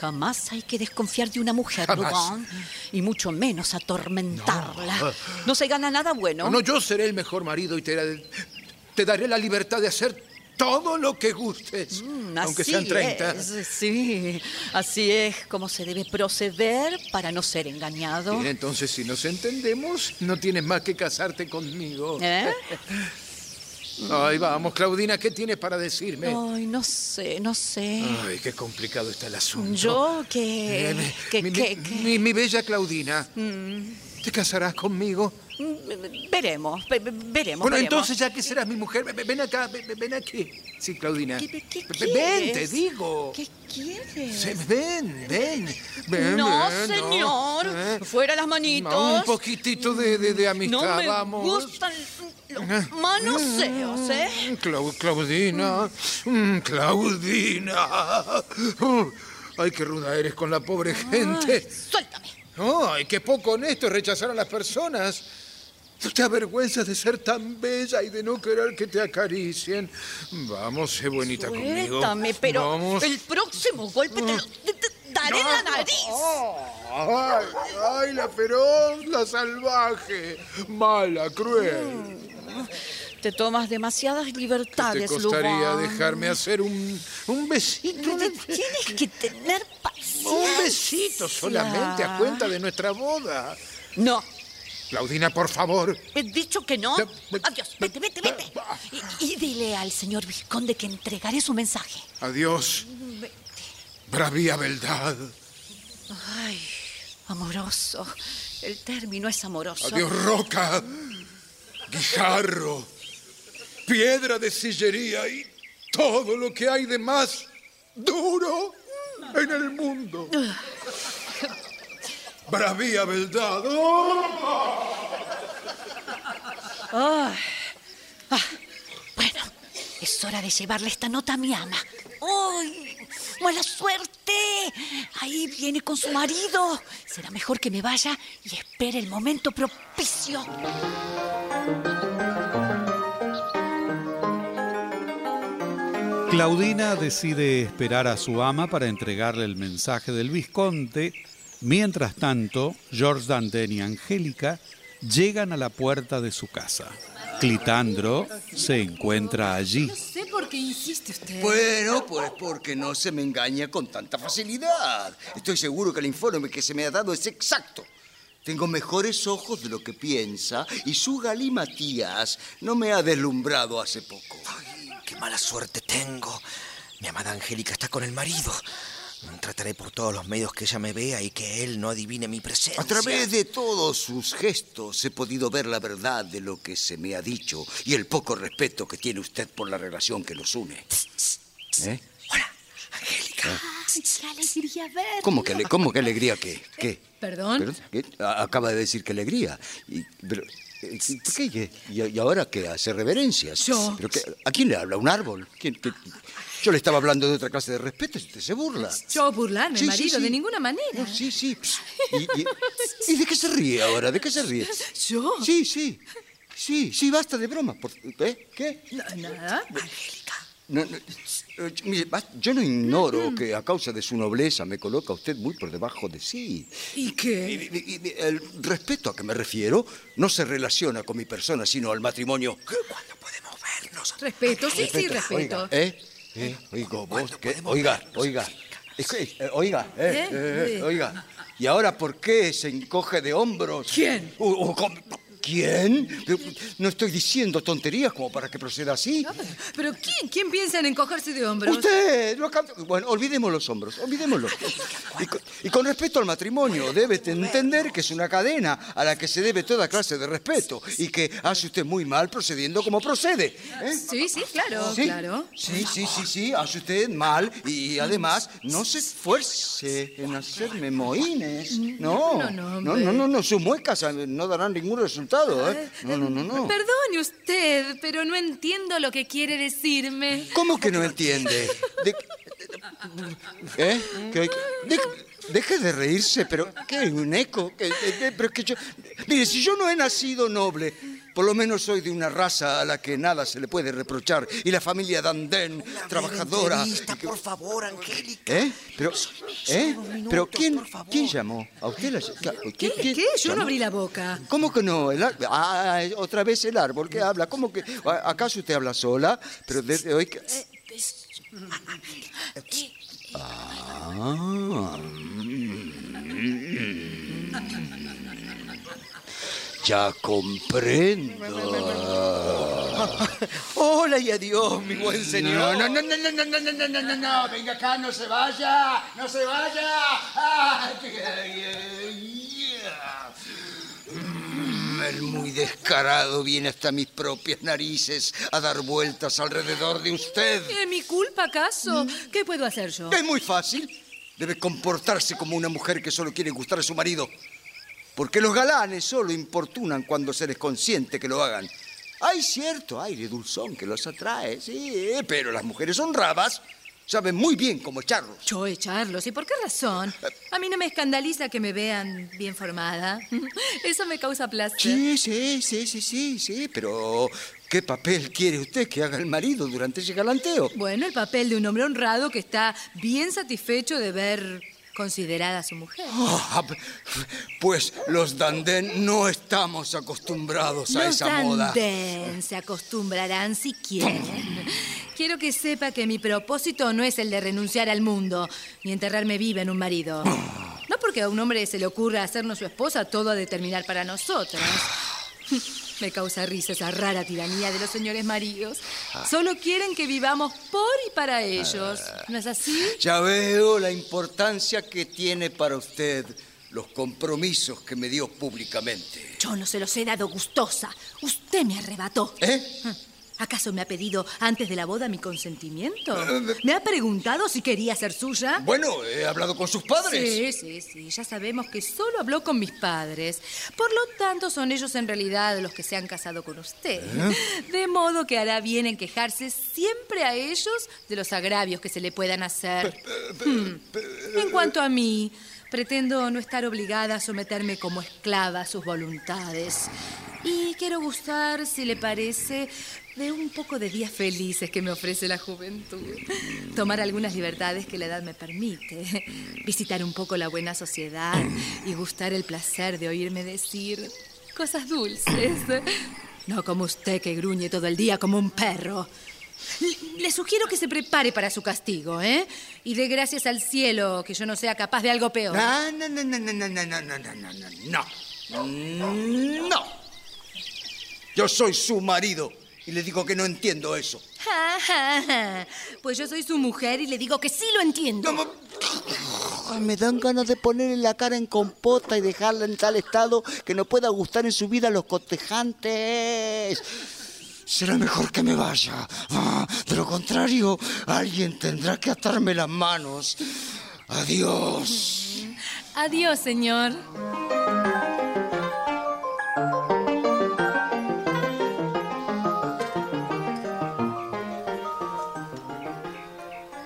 Jamás hay que desconfiar de una mujer. Lubán, y mucho menos atormentarla. No. se gana nada bueno. No, yo seré el mejor marido y te, te daré la libertad de hacer todo lo que gustes. aunque Así sean 30. es, sí, así es como se debe proceder para no ser engañado. Bien, entonces, si nos entendemos, no tienes más que casarte conmigo. ¿Eh? [LAUGHS] Ay, vamos, Claudina, ¿qué tienes para decirme? Ay, no sé, no sé. Ay, qué complicado está el asunto. Yo que... Eh, mi- que, mi, que- mi- que- mi- mi bella Claudina, mm, ¿te casarás conmigo? Mm, veremos, ve- ve- veremos. Bueno, veremos. entonces, ya que serás mi mujer, ven- acá, ven, aquí. Sí, Claudina. ¿Qué, qué Ven, te digo. ¿Qué quieres? Sí, ven, ven. ven no, ven, señor. ¿Eh? Fuera las manitos. Un poquitito de, de, de amistad, No me vamos. gustan los manoseos, ¿eh? Mm, Clau- Claudina, mm, Claudina. Uh, ay, qué ruda eres con la pobre gente. Suéltame. Ay, qué poco honesto es rechazar a las personas. ¿No te avergüenzas de ser tan bella y de no querer que te acaricien? Vamos, sé bonita conmigo. Suéltame, pero Vamos. el próximo golpe te, lo- te- te daré la nariz. Ay, ay, la feroz, la salvaje, mala, cruel. Te tomas demasiadas ¿Te libertades, costaría Lubán. dejarme hacer un, un besito? Te- Tienes que tener paciencia. Un besito solamente a cuenta de nuestra boda. No, Claudina, por favor. he dicho que no. Adiós, vete, vete, vete. Y, y dile al señor Vizconde que entregaré su mensaje. Adiós. Bravía beldad. Ay, amoroso. El término es amoroso. Adiós, roca. Guijarro. Piedra de sillería y todo lo que hay de más duro en el mundo. Bravía beldad. Ay. Ah, bueno, es hora de llevarle esta nota a mi ama. ¡Ay! ¡Mala suerte! Ahí viene con su marido. Será mejor que me vaya y espere el momento propicio. Claudina decide esperar a su ama para entregarle el mensaje del Visconde. Mientras tanto, George Danten y Angélica llegan a la puerta de su casa. Clitandro se encuentra allí. No sé por qué insiste usted. Bueno, pues porque no se me engaña con tanta facilidad. Estoy seguro que el informe que se me ha dado es exacto. Tengo mejores ojos de lo que piensa y su galimatías no me ha deslumbrado hace poco. Qué mala suerte tengo. Mi amada Angélica está con el marido. Trataré por todos los medios que ella me vea y que él no adivine mi presencia. A través de todos sus gestos he podido ver la verdad de lo que se me ha dicho y el poco respeto que tiene usted por la relación que nos une. ¿Eh? Angélica. Ay, qué alegría ver. ¿Cómo que, ale- cómo que alegría? ¿Qué? ¿Qué? ¿Perdón? ¿Perdón? ¿Qué? A- Acaba de decir que alegría. Y, pero, eh, ¿Por qué? ¿Y, y ahora qué? ¿Hace reverencias? Yo. ¿Pero qué? ¿A quién le habla? ¿Un árbol? ¿Quién- qué? Yo le estaba hablando de otra clase de respeto y usted se burla. Yo burlarme, Sí, marido, sí. de ninguna manera. No, sí, sí. ¿Y, y- y de qué se ríe ahora? ¿De qué se ríe? ¿Yo? Sí, sí. Sí, sí, basta de broma. Por- ¿eh? ¿Qué? No, nada. No, no, eh, yo no ignoro Mm. que a causa de su nobleza me coloca usted muy por debajo de sí. ¿Y qué? Y- y- y el respeto a que me refiero no se relaciona con mi persona, sino al matrimonio. ¿Cuándo podemos vernos? Respeto, sí, sí, respeto. Oiga, ¿eh? ¿Eh? Oiga. Oiga, oiga. Eh, oiga, eh, ¿Eh? eh, oiga. ¿Y ahora por qué se encoge de hombros? ¿Quién? Uh, uh, quién? Pero No estoy diciendo tonterías como para que proceda así. ¿Pero quién? ¿Quién piensa en encogerse de hombros? Usted, lo acaba- Bueno, olvidemos los hombros, olvidémoslo. Y con, y con respecto al matrimonio, debe te- entender que es una cadena a la que se debe toda clase de respeto y que hace usted muy mal procediendo como procede. ¿eh? Sí, sí, claro, Sí, claro. Sí, sí, sí, sí, hace usted mal y además no se esfuerce en hacerme mohines. No, No, no, no, hombre. no, no, no, sus muecas no darán ningún resultado, ¿eh? No, no, no, no. Perdone usted, pero no entiendo lo que quiere decirme. ¿Cómo que no entiende? De- ¿Eh? ¿Qué- de- deje de reírse, pero ¿qué? ¿Un eco? Pero es que yo... Mire, si yo no he nacido noble, por lo menos soy de una raza a la que nada se le puede reprochar. Y la familia Dandén, trabajadora... Entrevista, por favor, Angélica. ¿Eh? Pero, ¿eh? minutos, Pero ¿quién. ¿quién llamó? ¿A usted la ¿Qué? ¿Qué? Yo llamó? no abrí la boca. ¿Cómo que no? El ar- ah, otra vez el árbol que habla. ¿Cómo que? ¿A- ¿Acaso usted habla sola? Pero desde hoy que... Ah. Ya comprendo. Hola y adiós, mi buen señor. No, no, no, no, no, no, no, no, no, no, no, venga acá, no se vaya, no se vaya. Ah, Mm, El muy descarado viene hasta mis propias narices a dar vueltas alrededor de usted. ¿Es mi culpa acaso? ¿Qué puedo hacer yo? Es muy fácil. Debe comportarse como una mujer que solo quiere gustar a su marido. Porque los galanes solo importunan cuando se les consiente que lo hagan. Hay cierto aire dulzón que los atrae, sí, pero las mujeres honradas saben muy bien cómo echarlos. Yo echarlos. ¿Y por qué razón? A mí no me escandaliza que me vean bien formada. [LAUGHS] Eso me causa placer. Sí, sí, sí, sí, sí, sí, pero ¿qué papel quiere usted que haga el marido durante ese galanteo? Bueno, el papel de un hombre honrado que está bien satisfecho de ver considerada su mujer. Ah, pues los Dandén no estamos acostumbrados a Los esa moda. Dandén se acostumbrarán si quieren. Quiero que sepa que mi propósito no es el de renunciar al mundo ni enterrarme viva en un marido. No porque a un hombre se le ocurra hacernos su esposa, todo a determinar para nosotras. Me causa risa esa rara tiranía de los señores maridos. Solo quieren que vivamos por y para ellos. ¿No es así? Ya veo la importancia que tiene para usted los compromisos que me dio públicamente. Yo no se los he dado gustosa. Usted me arrebató. ¿Eh? ¿Acaso me ha pedido antes de la boda mi consentimiento? ¿Me ha preguntado si quería ser suya? Bueno, he hablado con sus padres. Sí, sí, sí. Ya sabemos que solo habló con mis padres. Por lo tanto, son ellos en realidad los que se han casado con usted. De modo que hará bien en quejarse siempre a ellos de los agravios que se le puedan hacer. Hmm. En cuanto a mí, pretendo no estar obligada a someterme como esclava a sus voluntades. Y quiero gustar, si le parece, de un poco de días felices que me ofrece la juventud. Tomar algunas libertades que la edad me permite. Visitar un poco la buena sociedad y gustar el placer de oírme decir cosas dulces. No como usted que gruñe todo el día como un perro. Le sugiero que se prepare para su castigo, ¿eh? Y dé gracias al cielo que yo no sea capaz de algo peor. No, no, no, no, no, no, no, no, no, no, no, no. Mm, No. Yo soy su marido y le digo que no entiendo eso. Ja, ja, ja. Pues yo soy su mujer y le digo que sí lo entiendo. Me dan ganas de ponerle la cara en compota y dejarla en tal estado que no pueda gustar en su vida a los cotejantes. Será mejor que me vaya. Ah, de lo contrario, alguien tendrá que atarme las manos. Adiós. Adiós, señor.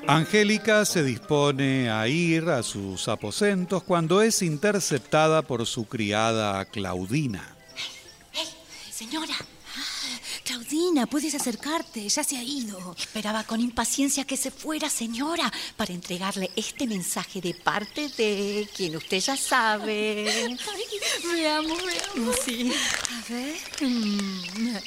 Angélica se dispone a ir a sus aposentos cuando es interceptada por su criada Claudina. Señora, Claudina, puedes acercarte, ya se ha ido. esperaba con impaciencia que se fuera, señora, para entregarle este mensaje de parte de quien usted ya sabe. Me amo, me amo. Sí. A ver.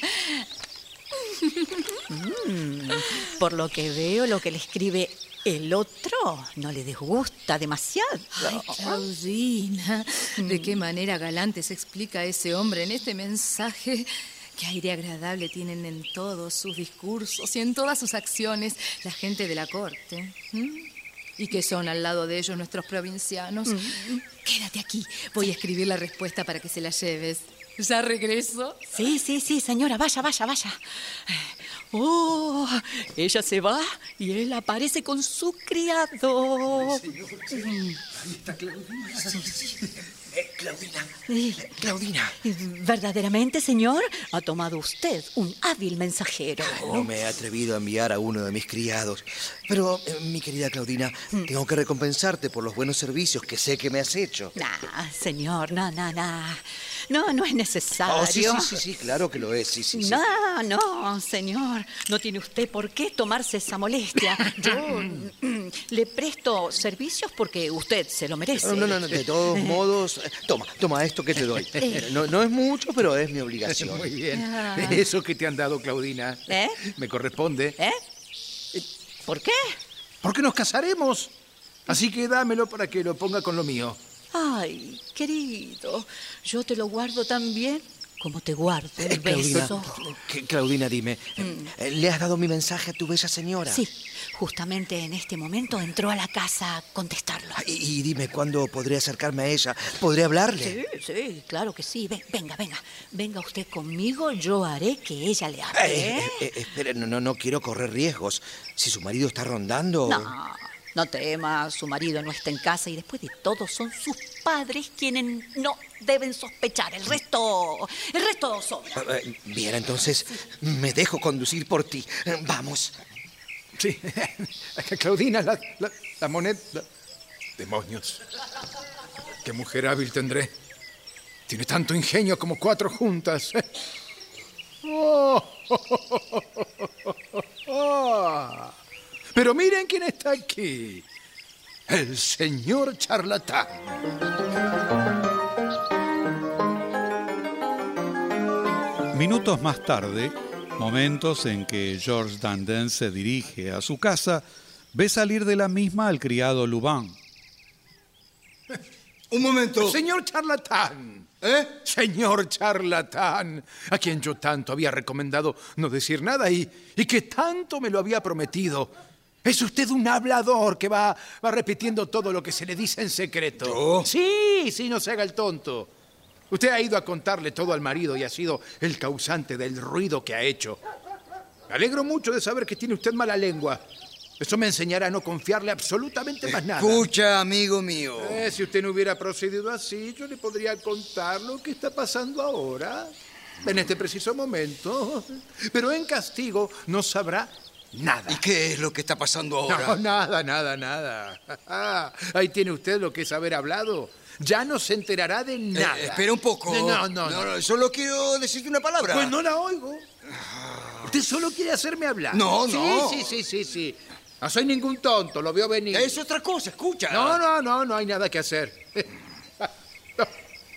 Mm. Mm, por lo que veo, lo que le escribe el otro no le disgusta demasiado. Ay, Claudina, de qué manera galante se explica ese hombre en este mensaje. Qué aire agradable tienen en todos sus discursos y en todas sus acciones la gente de la corte. ¿Y qué son al lado de ellos nuestros provincianos? Quédate aquí, voy a escribir la respuesta para que se la lleves. [LAUGHS] ¿Ya regreso? Sí, sí, sí, señora, vaya, vaya, vaya. Oh, ella se va y él aparece con su criado. Ahí está Claudina. Eh, Claudina. Claudina. Verdaderamente, señor, ha tomado usted un hábil mensajero. No me he atrevido a enviar a uno de mis criados. Pero, eh, mi querida Claudina, tengo que recompensarte por los buenos servicios que sé que me has hecho. Nah, señor, no, no, no. No, no es necesario. Oh, sí, sí, sí, sí, claro que lo es, sí, sí, sí. No, no, señor. No tiene usted por qué tomarse esa molestia. [LAUGHS] Yo mm, le presto servicios porque usted se lo merece. No, no, no, no, de todos [LAUGHS] modos, toma, toma esto que te doy. No, no es mucho, pero es mi [LAUGHS] obligación. Muy bien. Ah. Eso que te han dado, Claudina, ¿Eh? me corresponde. ¿Eh? ¿Por qué? Porque nos casaremos. Así que dámelo para que lo ponga con lo mío. Ay, querido, yo te lo guardo tan como te guardo el Eh, Claudina, beso. Claudina, dime, eh, ¿le has dado mi mensaje a tu bella señora? Sí, justamente en este momento entró a la casa a contestarlo. Y, y dime cuándo podré acercarme a ella. ¿Podré hablarle? Sí, sí, claro que sí. Ve- venga, venga. Venga usted conmigo, yo haré que ella le hable. Eh, eh, eh, espere, no, no, no quiero correr riesgos. Si su marido está rondando... No, no temas, su marido no está en casa y después de todo son sus padres quienes no deben sospechar. El resto, el resto sobra. Eh, Bien, entonces me dejo conducir por ti. Eh, Vamos. Sí. [LAUGHS] Claudina, la, la, la moneda. la- Demonios. Qué mujer hábil tendré. Tiene tanto ingenio como cuatro juntas. [LAUGHS] Oh. [LAUGHS] Ah. Pero miren quién está aquí. El señor charlatán. Minutos más tarde, momentos en que Georges Dandin se dirige a su casa, ve salir de la misma al criado Lubin. Un momento. Señor charlatán. ¿Eh? Señor charlatán, a quien yo tanto había recomendado no decir nada y, y que tanto me lo había prometido. Es usted un hablador que va, va repitiendo todo lo que se le dice en secreto. ¿Yo? Sí, sí, no se haga el tonto. Usted ha ido a contarle todo al marido y ha sido el causante del ruido que ha hecho. Me alegro mucho de saber que tiene usted mala lengua. Eso me enseñará a no confiarle absolutamente más nada. Escucha, amigo mío. Eh, si usted no hubiera procedido así, yo le podría contar lo que está pasando ahora, en este preciso momento. Pero en castigo no sabrá nada. ¿Y qué es lo que está pasando ahora? No, [LAUGHS] nada, nada, nada. [LAUGHS] Ahí tiene usted lo que es haber hablado. Ya no se enterará de nada. Eh, espera un poco. No, no, no. Solo quiero decirte una palabra. Pues no la oigo. Usted solo quiere hacerme hablar. No, Sí, no. Sí, sí, sí, sí. No soy ningún tonto, lo veo venir. Es otra cosa, escucha. No, no, no, no hay nada que hacer. [LAUGHS]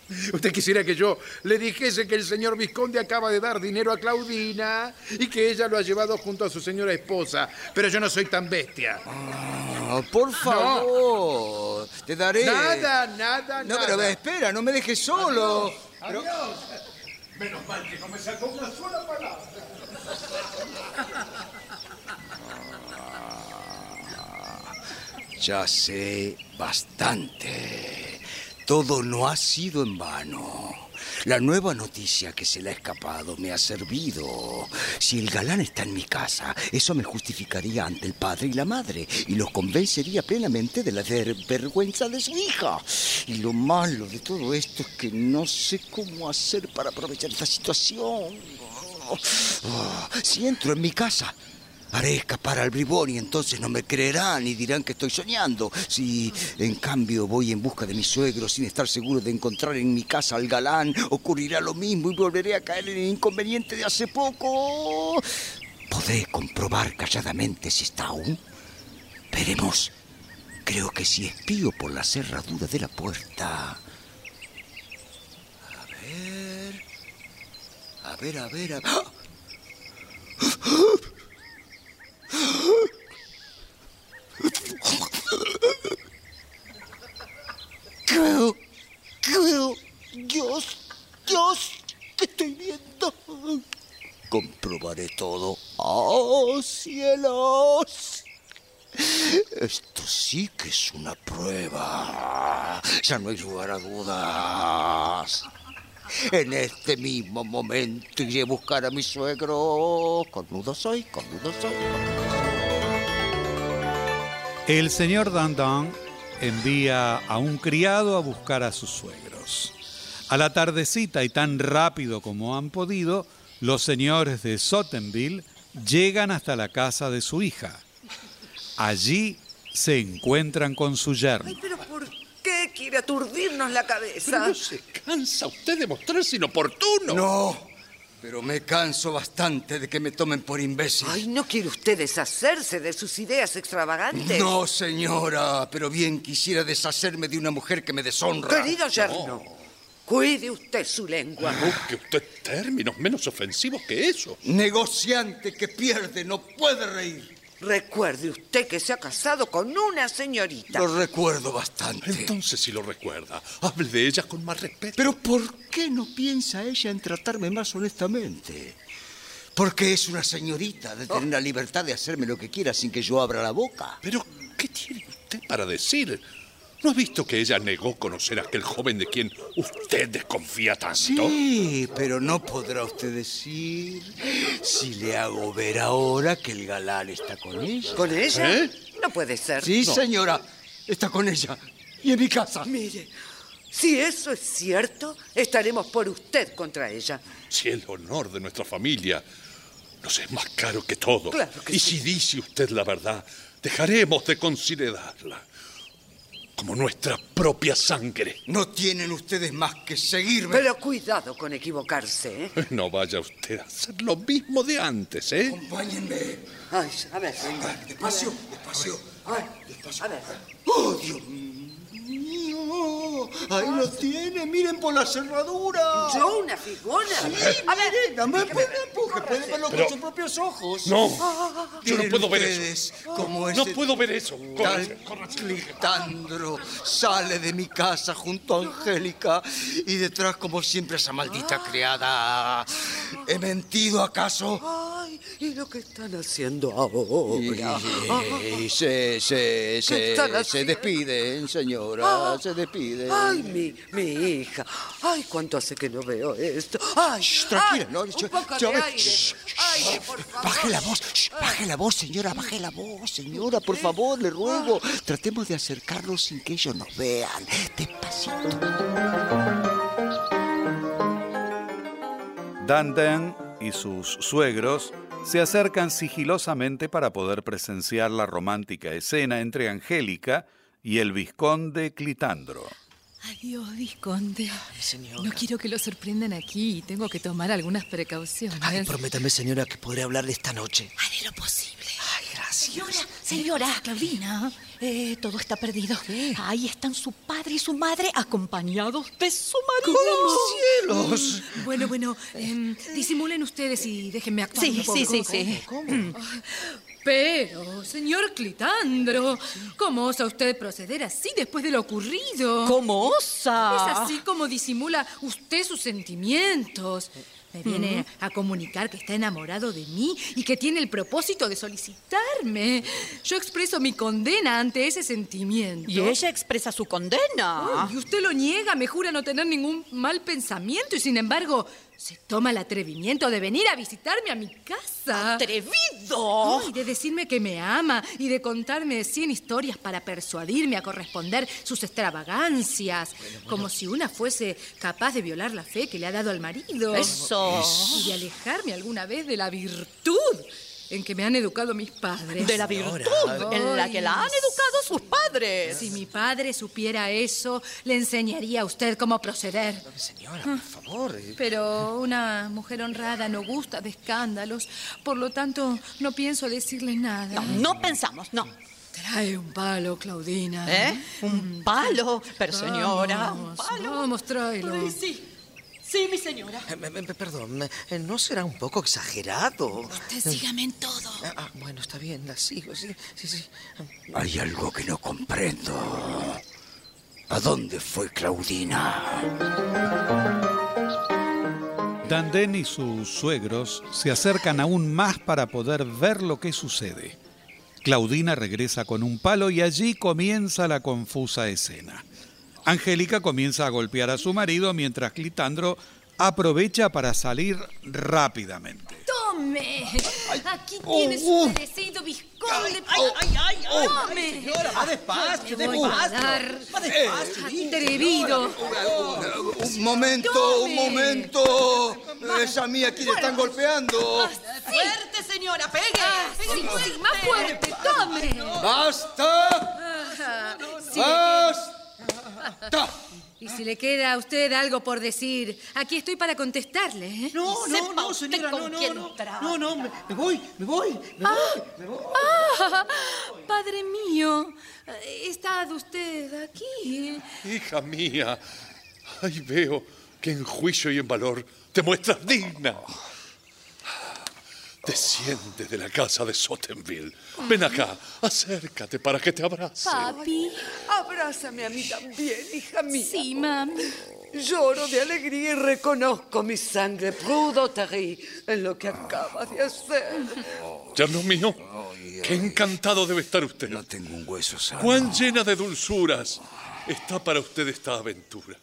No. Usted quisiera que yo le dijese que el señor Visconde acaba de dar dinero a Claudina y que ella lo ha llevado junto a su señora esposa. Pero yo no soy tan bestia. Ah, por favor. Te daré. Nada, nada, No, nada. pero espera, no me dejes solo. Pero- Menos mal que no me sacó una sola palabra. Ya sé bastante. Todo no ha sido en vano. La nueva noticia que se le ha escapado me ha servido. Si el galán está en mi casa, eso me justificaría ante el padre y la madre y los convencería plenamente de la ver- vergüenza de su hija. Y lo malo de todo esto es que no sé cómo hacer para aprovechar esta situación. Oh, si entro en mi casa, haré escapar al bribón y entonces no me creerán y dirán que estoy soñando. Si en cambio voy en busca de mi suegro sin estar seguro de encontrar en mi casa al galán, ocurrirá lo mismo y volveré a caer en el inconveniente de hace poco. Podré comprobar calladamente si está aún. Veremos. Creo que si espío por la cerradura de la puerta. A ver. A ver, a ver, a ver. Creo, creo, Dios, Dios, que estoy viendo. Comprobaré todo. ¡Oh, cielos! Esto sí que es una prueba. Ya no hay lugar a dudas. En este mismo momento iré a buscar a mi suegro. Cornudo soy, cornudo soy. El señor Dandan envía a un criado a buscar a sus suegros. A la tardecita y tan rápido como han podido, los señores de Sottenville llegan hasta la casa de su hija. Allí se encuentran con su yerno. Ay, pero ¿por qué quiere aturdirnos la cabeza? Pero no se cansa usted de mostrarse inoportuno. No, pero me canso bastante de que me tomen por imbécil. Ay, ¿no quiere usted deshacerse de sus ideas extravagantes? No, señora, pero bien quisiera deshacerme de una mujer que me deshonra. Querido yerno, cuide usted su lengua. Busque usted términos menos ofensivos que eso. Negociante que pierde no puede reír. Recuerde usted que se ha casado con una señorita. Lo recuerdo bastante. Entonces, si lo recuerda, hable de ella con más respeto. Pero ¿por qué no piensa ella en tratarme más honestamente? Porque es una señorita de tener la libertad de hacerme lo que quiera sin que yo abra la boca. Pero, ¿qué tiene usted para decir? ¿No ha visto que ella negó conocer a aquel joven de quien usted desconfía tanto? Sí, pero no podrá usted decir si le hago ver ahora que el galán está con ella. ¿Con ella? ¿Eh? No puede ser. Sí, señora, está con ella. Y en mi casa. Mire, si eso es cierto, estaremos por usted contra ella. Si el honor de nuestra familia nos es más caro que todo. Claro que y sí. si dice usted la verdad, dejaremos de considerarla como nuestra propia sangre. No tienen ustedes más que seguirme. Pero cuidado con equivocarse, ¿eh? [LAUGHS] No vaya usted a hacer lo mismo de antes, ¿eh? Acompáñenme. Ay, a ver. Despacio, despacio. Ay, a ver. ¡Oh, Dios mío! Ahí lo tiene, miren por la cerradura. ¿Yo una figona? a ver, Miren, no me puede empuje, puede verlo Pero- con sus propios ojos. No, yo no puedo ver eso. Como No ese puedo ver eso. Clitandro sale de mi casa junto a Angélica y detrás, como siempre, esa maldita criada. ¿He mentido acaso? Ay, ¿y lo que están haciendo ahora? Y se, se, se, están se despiden, señora, Ah. se despiden. Ay, mi, mi hija. Ay, cuánto hace que no veo esto. Ay, tranquila, ay, no, un yo- poco yo- de a ver, aire. shh, Aire, por favor. Baje la voz, shh, baje la voz, señora, baje la voz, señora, por favor, le ruego. Tratemos de acercarnos sin que ellos nos vean. Despacito. Dandan y sus suegros se acercan sigilosamente para poder presenciar la romántica escena entre Angélica y el vizconde Clitandro. Adiós, Visconde. señora. No quiero que lo sorprendan aquí. Tengo que tomar algunas precauciones. Ay, prométame, señora, que podré hablarle esta noche. Haré lo posible. Ay, gracias. Señora, señora. Claudina. Eh, todo está perdido. Ahí están su padre y su madre acompañados de su marido. ¡Cielos! Bueno, bueno, em, disimulen ustedes y déjenme actuar Sí, un poco. sí, sí, sí. Pero, señor Clitandro, ¿cómo osa usted proceder así después de lo ocurrido? ¿Cómo osa? Es así como disimula usted sus sentimientos. Me viene a comunicar que está enamorado de mí y que tiene el propósito de solicitarme. Yo expreso mi condena ante ese sentimiento. Y ella expresa su condena. Ay, y usted lo niega, me jura no tener ningún mal pensamiento y sin embargo se toma el atrevimiento de venir a visitarme a mi casa. ¡Atrevido! De decirme que me ama y de contarme cien historias para persuadirme a corresponder sus extravagancias, como si una fuese capaz de violar la fe que le ha dado al marido. Eso. Y de alejarme alguna vez de la virtud en que me han educado mis padres. De la virtud en la que la han educado sus padres. Si mi padre supiera eso, le enseñaría a usted cómo proceder. Señora, por favor. eh, Pero una mujer honrada no gusta de escándalos, por lo tanto no pienso decirle nada. No, no pensamos, no. Trae un palo, Claudina. ¿Eh? Un palo. Pero señora, un Vamos, palo. Vamos, tráelo. Ay, sí. Sí, mi señora. eh, perdón, eh, ¿no será un poco exagerado? Usted sígame en todo. Ah, ah, bueno, está bien, la sigo, sí, sí, sí. Hay algo que no comprendo. ¿A dónde fue Claudina? Danden y sus suegros se acercan aún más para poder ver lo que sucede. Claudina regresa con un palo y allí comienza la confusa escena. Angélica comienza a golpear a su marido mientras Clitandro aprovecha para salir rápidamente. ¡Tome! Aquí tiene su merecido visconde. ¡Ay, ay, ay! ay ¡Tome! Señora, va despacio, Te voy a despacio. dar. Va despacio, Atrevido. Un momento, un momento. Esa mía quien están golpeando. ¡Fuerte, señora! ¡Pegue! Más fuerte. ¡Tome! ¡Basta! Sí. ¡Basta! Y si le queda a usted algo por decir, aquí estoy para contestarle. ¿eh? No, no, no, señora, no, no, no. No, no, me, me voy, me voy, me voy, me voy. Ah, padre mío, ¿está usted aquí? Hija mía, ay veo que en juicio y en valor te muestras digna. Desciende de la casa de Sottenville. Ven acá, acércate para que te abrace. Papi. Abrázame a mí también, hija mía. Sí, mami. Lloro de alegría y reconozco mi sangre prudoterie en lo que acabas de hacer. Yerno mío, qué encantado debe estar usted. No tengo un hueso sano. Cuán llena de dulzuras está para usted esta aventura.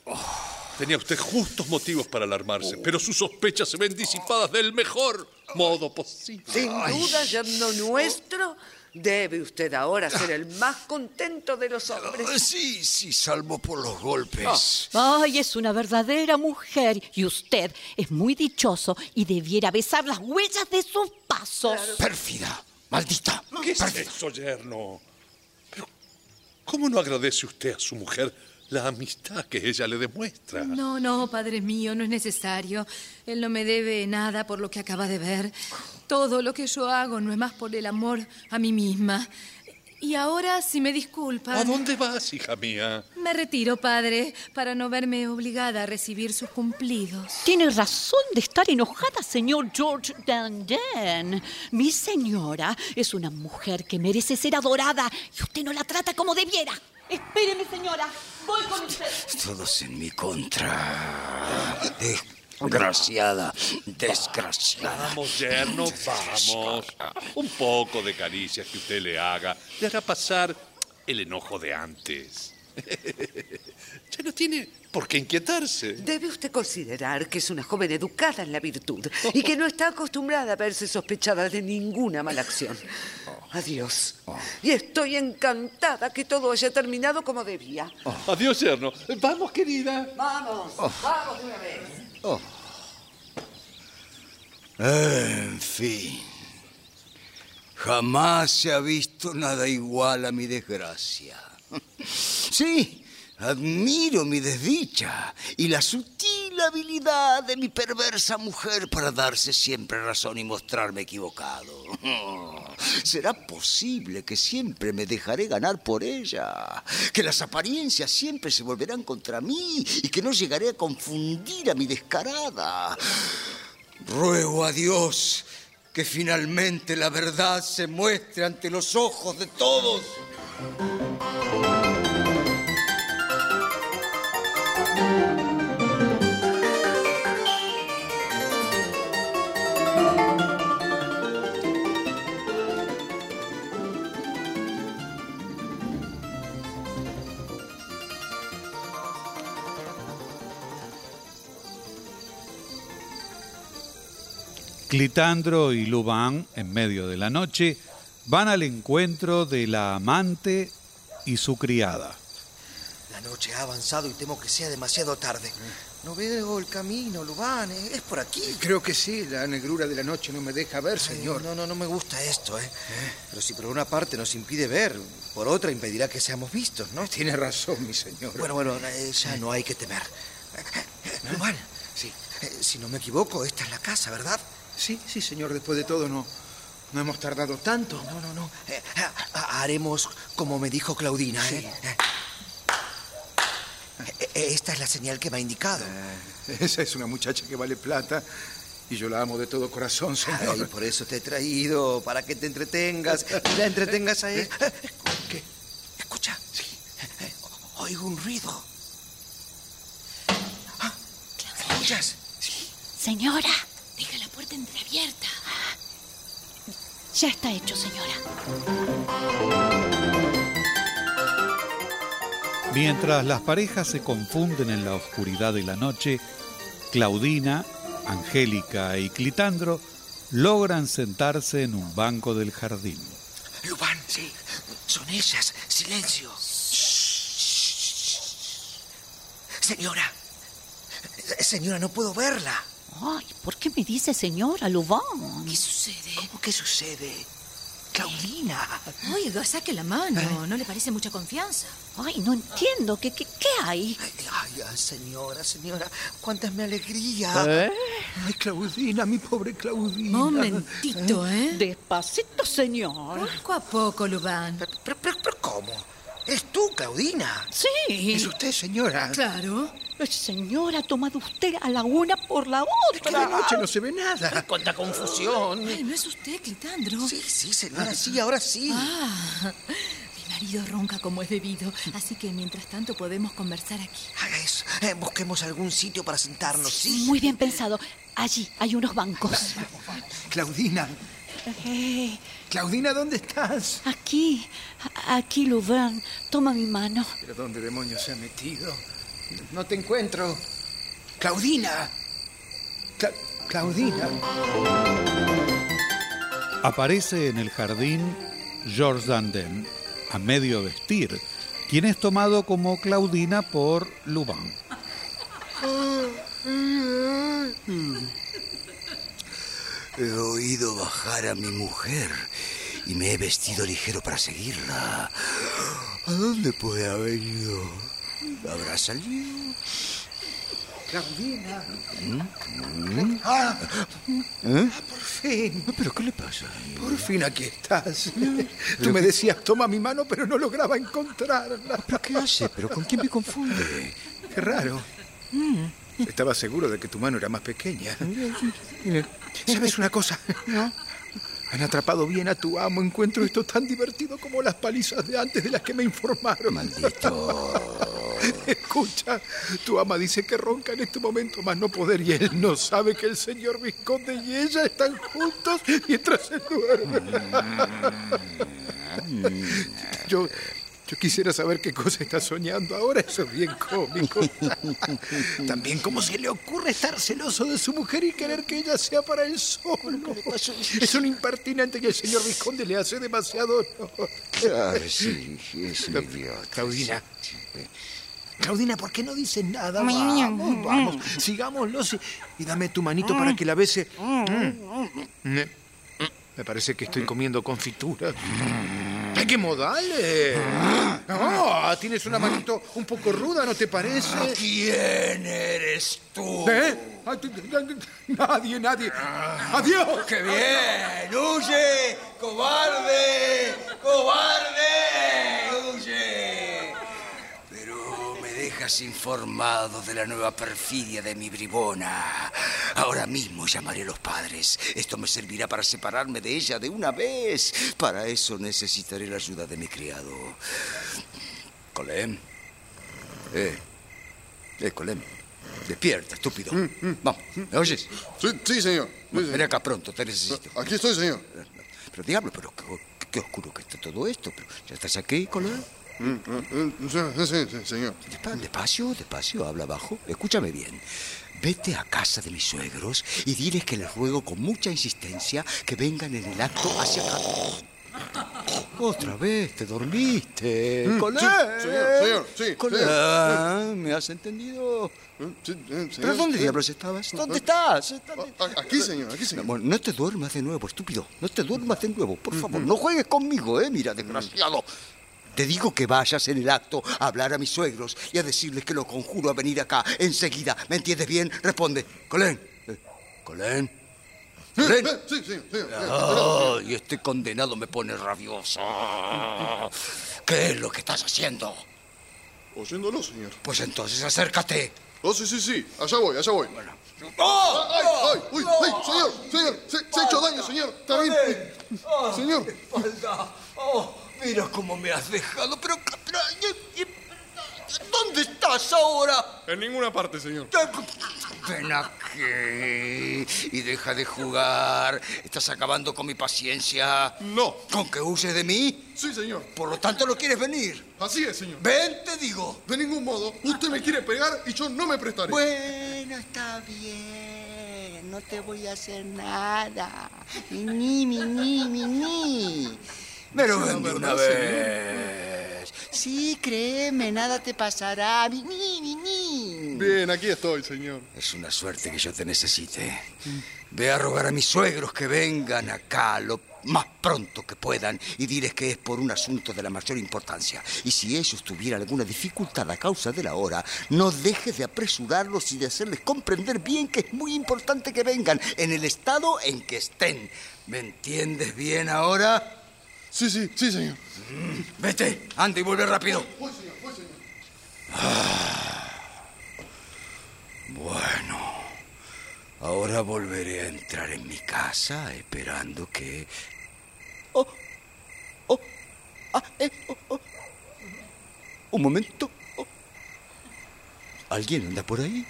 Tenía usted justos motivos para alarmarse, pero sus sospechas se ven disipadas del mejor modo posible. Sin duda, yerno nuestro, debe usted ahora ser el más contento de los hombres. Ah, Sí, sí, salvo por los golpes. Ay, es una verdadera mujer y usted es muy dichoso y debiera besar las huellas de sus pasos. Pérfida, maldita. ¿Qué es eso, yerno? Pero, ¿cómo no agradece usted a su mujer la amistad que ella le demuestra? No, no, padre mío, no es necesario. Él no me debe nada por lo que acaba de ver. Todo lo que yo hago no es más por el amor a mí misma. Y ahora, si me ¿A disculpan, dónde vas, hija mía? me retiro, padre, para no verme obligada a recibir sus cumplidos. Tiene razón de estar enojada, señor George Danden. Mi señora es una mujer que merece ser adorada y usted no la trata como debiera. Espéreme, señora. Voy con usted. Todos en mi contra. Desgraciada, desgraciada. Vamos, yerno, vamos. Un poco de caricias que usted le haga le hará pasar el enojo de antes. [LAUGHS] Ya no tiene por qué inquietarse. Debe usted considerar que es una joven educada en la virtud y que no está acostumbrada a verse sospechada de ninguna mala acción. Adiós. Y estoy encantada que todo haya terminado como debía. Adiós, yerno. Vamos, querida. Vamos, vamos de una vez. En fin. Jamás se ha visto nada igual a mi desgracia. [LAUGHS] Sí, admiro mi desdicha y la sutil habilidad de mi perversa mujer para darse siempre razón y mostrarme equivocado. [LAUGHS] ¿Será posible que siempre me dejaré ganar por ella? ¿Que las apariencias siempre se volverán contra mí y que no llegaré a confundir a mi descarada? Ruego a Dios que finalmente la verdad se muestre ante los ojos de todos. Clitandro y Lubán, en medio de la noche, van al encuentro de la amante y su criada. La noche ha avanzado y temo que sea demasiado tarde. No veo el camino, Lubán. eh, Es por aquí. Creo que sí, la negrura de la noche no me deja ver, Ay, señor. No, no, no me gusta esto, ¿eh? Pero si por una parte nos impide ver, por otra impedirá que seamos vistos, ¿no? Tiene razón, mi señor. Bueno, bueno, eh, ya no hay que temer. Lubán, Sí, eh, si no me equivoco, esta es la casa, ¿verdad? sí, sí, señor. Después de todo, no, no hemos tardado tanto. No, no, no. Eh, ha- ha- haremos como me dijo Claudina, ¿eh? Eh, eh, Esta es la señal que me ha indicado. Esa es una muchacha que vale plata y yo la amo de todo corazón, señor. Ay, por eso te he traído, para que te entretengas y la entretengas a él. ¿Qué? Escucha. Eh, Oigo un ruido. Ah, ¿Escuchas? Señora, Deja la puerta entreabierta. Ya está hecho, señora. Mientras las parejas se confunden en la oscuridad de la noche, Claudina, Angélica y Clitandro logran sentarse en un banco del jardín. Lubán, sí. Son ellas. Silencio. Señora. Señora, no puedo verla. Ay, ¿por qué me dice señora Lubán? ¿Qué sucede? ¿Cómo que sucede? Claudina. Oiga, saque la mano. ¿No le parece mucha confianza? Ay, no entiendo. ¿Qué, qué, qué hay? Ay, ay, señora, señora, cuánta es mi alegría. ¿Eh? Ay, Claudina, mi pobre Claudina. Momentito, ¿eh? Despacito, señor. Poco a poco, Lubán. Pero, pero, pero, pero ¿cómo? ¿Es tú, Claudina? Sí. ¿Es usted, señora? Claro. Señora, ha tomado usted a la una por la Que de otra. noche no se ve nada. ¡Cuánta confusión! Ay, ¿no es usted, Clitandro? Sí, sí, señora, sí, ahora sí. Ah, [LAUGHS] mi marido ronca como es debido, así que mientras tanto podemos conversar aquí. Haga eso. Eh, busquemos algún sitio para sentarnos, ¿sí? Muy bien pensado. Allí hay unos bancos. Claudina, Eh, Claudina, ¿dónde estás? aquí, aquí, Lubán. Toma mi mano. ¿Pero dónde demonios se ha metido? No te encuentro. Claudina. Cla- Claudina. Aparece en el jardín Georges Dandin, a medio vestir, quien es tomado como Claudina por Lubán. [LAUGHS] He oído bajar a mi mujer y me he vestido ligero para seguirla. ¿A dónde puede haber ido? ¿Habrá salido? Claudina. ¿Mm? Ah, ¿Eh? por fin. ¿Pero qué le pasa? Por fin aquí estás. Tú me decías, toma mi mano, pero no lograba encontrarla. ¿Pero qué hace? ¿Pero con quién me confunde? Qué raro. Estaba seguro de que tu mano era más pequeña. ¿Sabes una cosa? Han atrapado bien a tu amo. Encuentro esto tan divertido como las palizas de antes de las que me informaron. Maldito. [LAUGHS] Escucha, tu ama dice que ronca en este momento más no poder y él no sabe que el señor Visconde y ella están juntos mientras se duerme. Yo, yo quisiera saber qué cosa está soñando ahora, eso es bien cómico. También cómo se le ocurre estar celoso de su mujer y querer que ella sea para él solo. Es un impertinente y el señor Visconde le hace demasiado honor. Claro, sí, es un idiota. Claudina. Claudina, ¿por qué no dices nada? Vamos, vamos, sigámoslo y, dame tu manito para que la bese. Mm. Me parece que estoy comiendo confitura. ¡Ay, qué modales! Ah, tienes una manito un poco ruda, ¿no te parece? ¿Quién eres tú? ¿Eh? Nadie, nadie. ¡Adiós! ¡Qué bien! ¡Huye! ¡Cobarde! ¡Cobarde! ¡Huye! Pero me dejas informado de la nueva perfidia de mi bribona. Ahora mismo llamaré a los padres. Esto me servirá para separarme de ella de una vez. Para eso necesitaré la ayuda de mi criado. Colem. Eh. Eh, Colem. Despierta, estúpido. Vamos, ¿me oyes? Sí, sí, señor. Sí, Ven acá pronto, te necesito. Aquí estoy, señor. Pero diablo, pero qué, qué oscuro que está todo esto. Pero, ¿Ya estás aquí, colega? Mm, mm, mm, Sí, sí, sí, señor. Despa- Despacio, despacio, habla bajo. Escúchame bien. Vete a casa de mis suegros y diles que les ruego con mucha insistencia que vengan en el acto hacia acá. Otra vez, te dormiste. Colé. sí, señor, señor, sí, Colé. Ah, ¿Me has entendido? Sí, sí, señor. ¿Pero dónde diablos estabas? ¿Dónde estás? A- Aquí, señor, aquí, señor. Bueno, no te duermas de nuevo, estúpido. No te duermas de nuevo, por favor. No juegues conmigo, ¿eh? Mira, desgraciado. Te digo que vayas en el acto a hablar a mis suegros y a decirles que lo conjuro a venir acá enseguida. ¿Me entiendes bien? Responde. Colén. Eh, Colén. Colén. Eh, Sí, señor, señor. Ay, este condenado me pone rabioso. ¿Qué es lo que estás haciendo? Oyéndolo, señor. Pues entonces acércate. Oh, sí, sí, sí. Allá voy, allá voy. ¡Oh! ¡Ay, ay! ¡Uy! ¡Ay! ¡Señor! ¡Señor! Se, se ha hecho daño, señor. ¡Oh! Señor. Espalda. Oh, mira cómo me has dejado, pero... pero- ¿Dónde estás ahora? En ninguna parte, señor. Ven aquí y deja de jugar. Estás acabando con mi paciencia. No. ¿Con que huyes de mí? Sí, señor. Por lo tanto, no quieres venir. Así es, señor. Ven, te digo. De ningún modo. Usted me quiere pegar y yo no me prestaré. Bueno, está bien. No te voy a hacer nada. Ni, ni, ni, ni, ni. Pero Sí, la ven de una vez. Sí, créeme, nada te pasará. Ni, ni. Bien, aquí estoy, señor. Es una suerte que yo te necesite. Ve a rogar a mis suegros que vengan acá lo más pronto que puedan y diles que es por un asunto de la mayor importancia. Y si ellos tuvieran alguna dificultad a causa de la hora, no dejes de apresurarlos y de hacerles comprender bien que es muy importante que vengan en el estado en que estén. ¿Me entiendes bien ahora? Sí, sí, sí, señor. Vete, anda y vuelve rápido. Voy, señor, voy, señor. Bueno, ahora volveré a entrar en mi casa esperando que... Oh, oh, ah, eh, oh, oh. Un momento. Oh. ¿Alguien anda por ahí?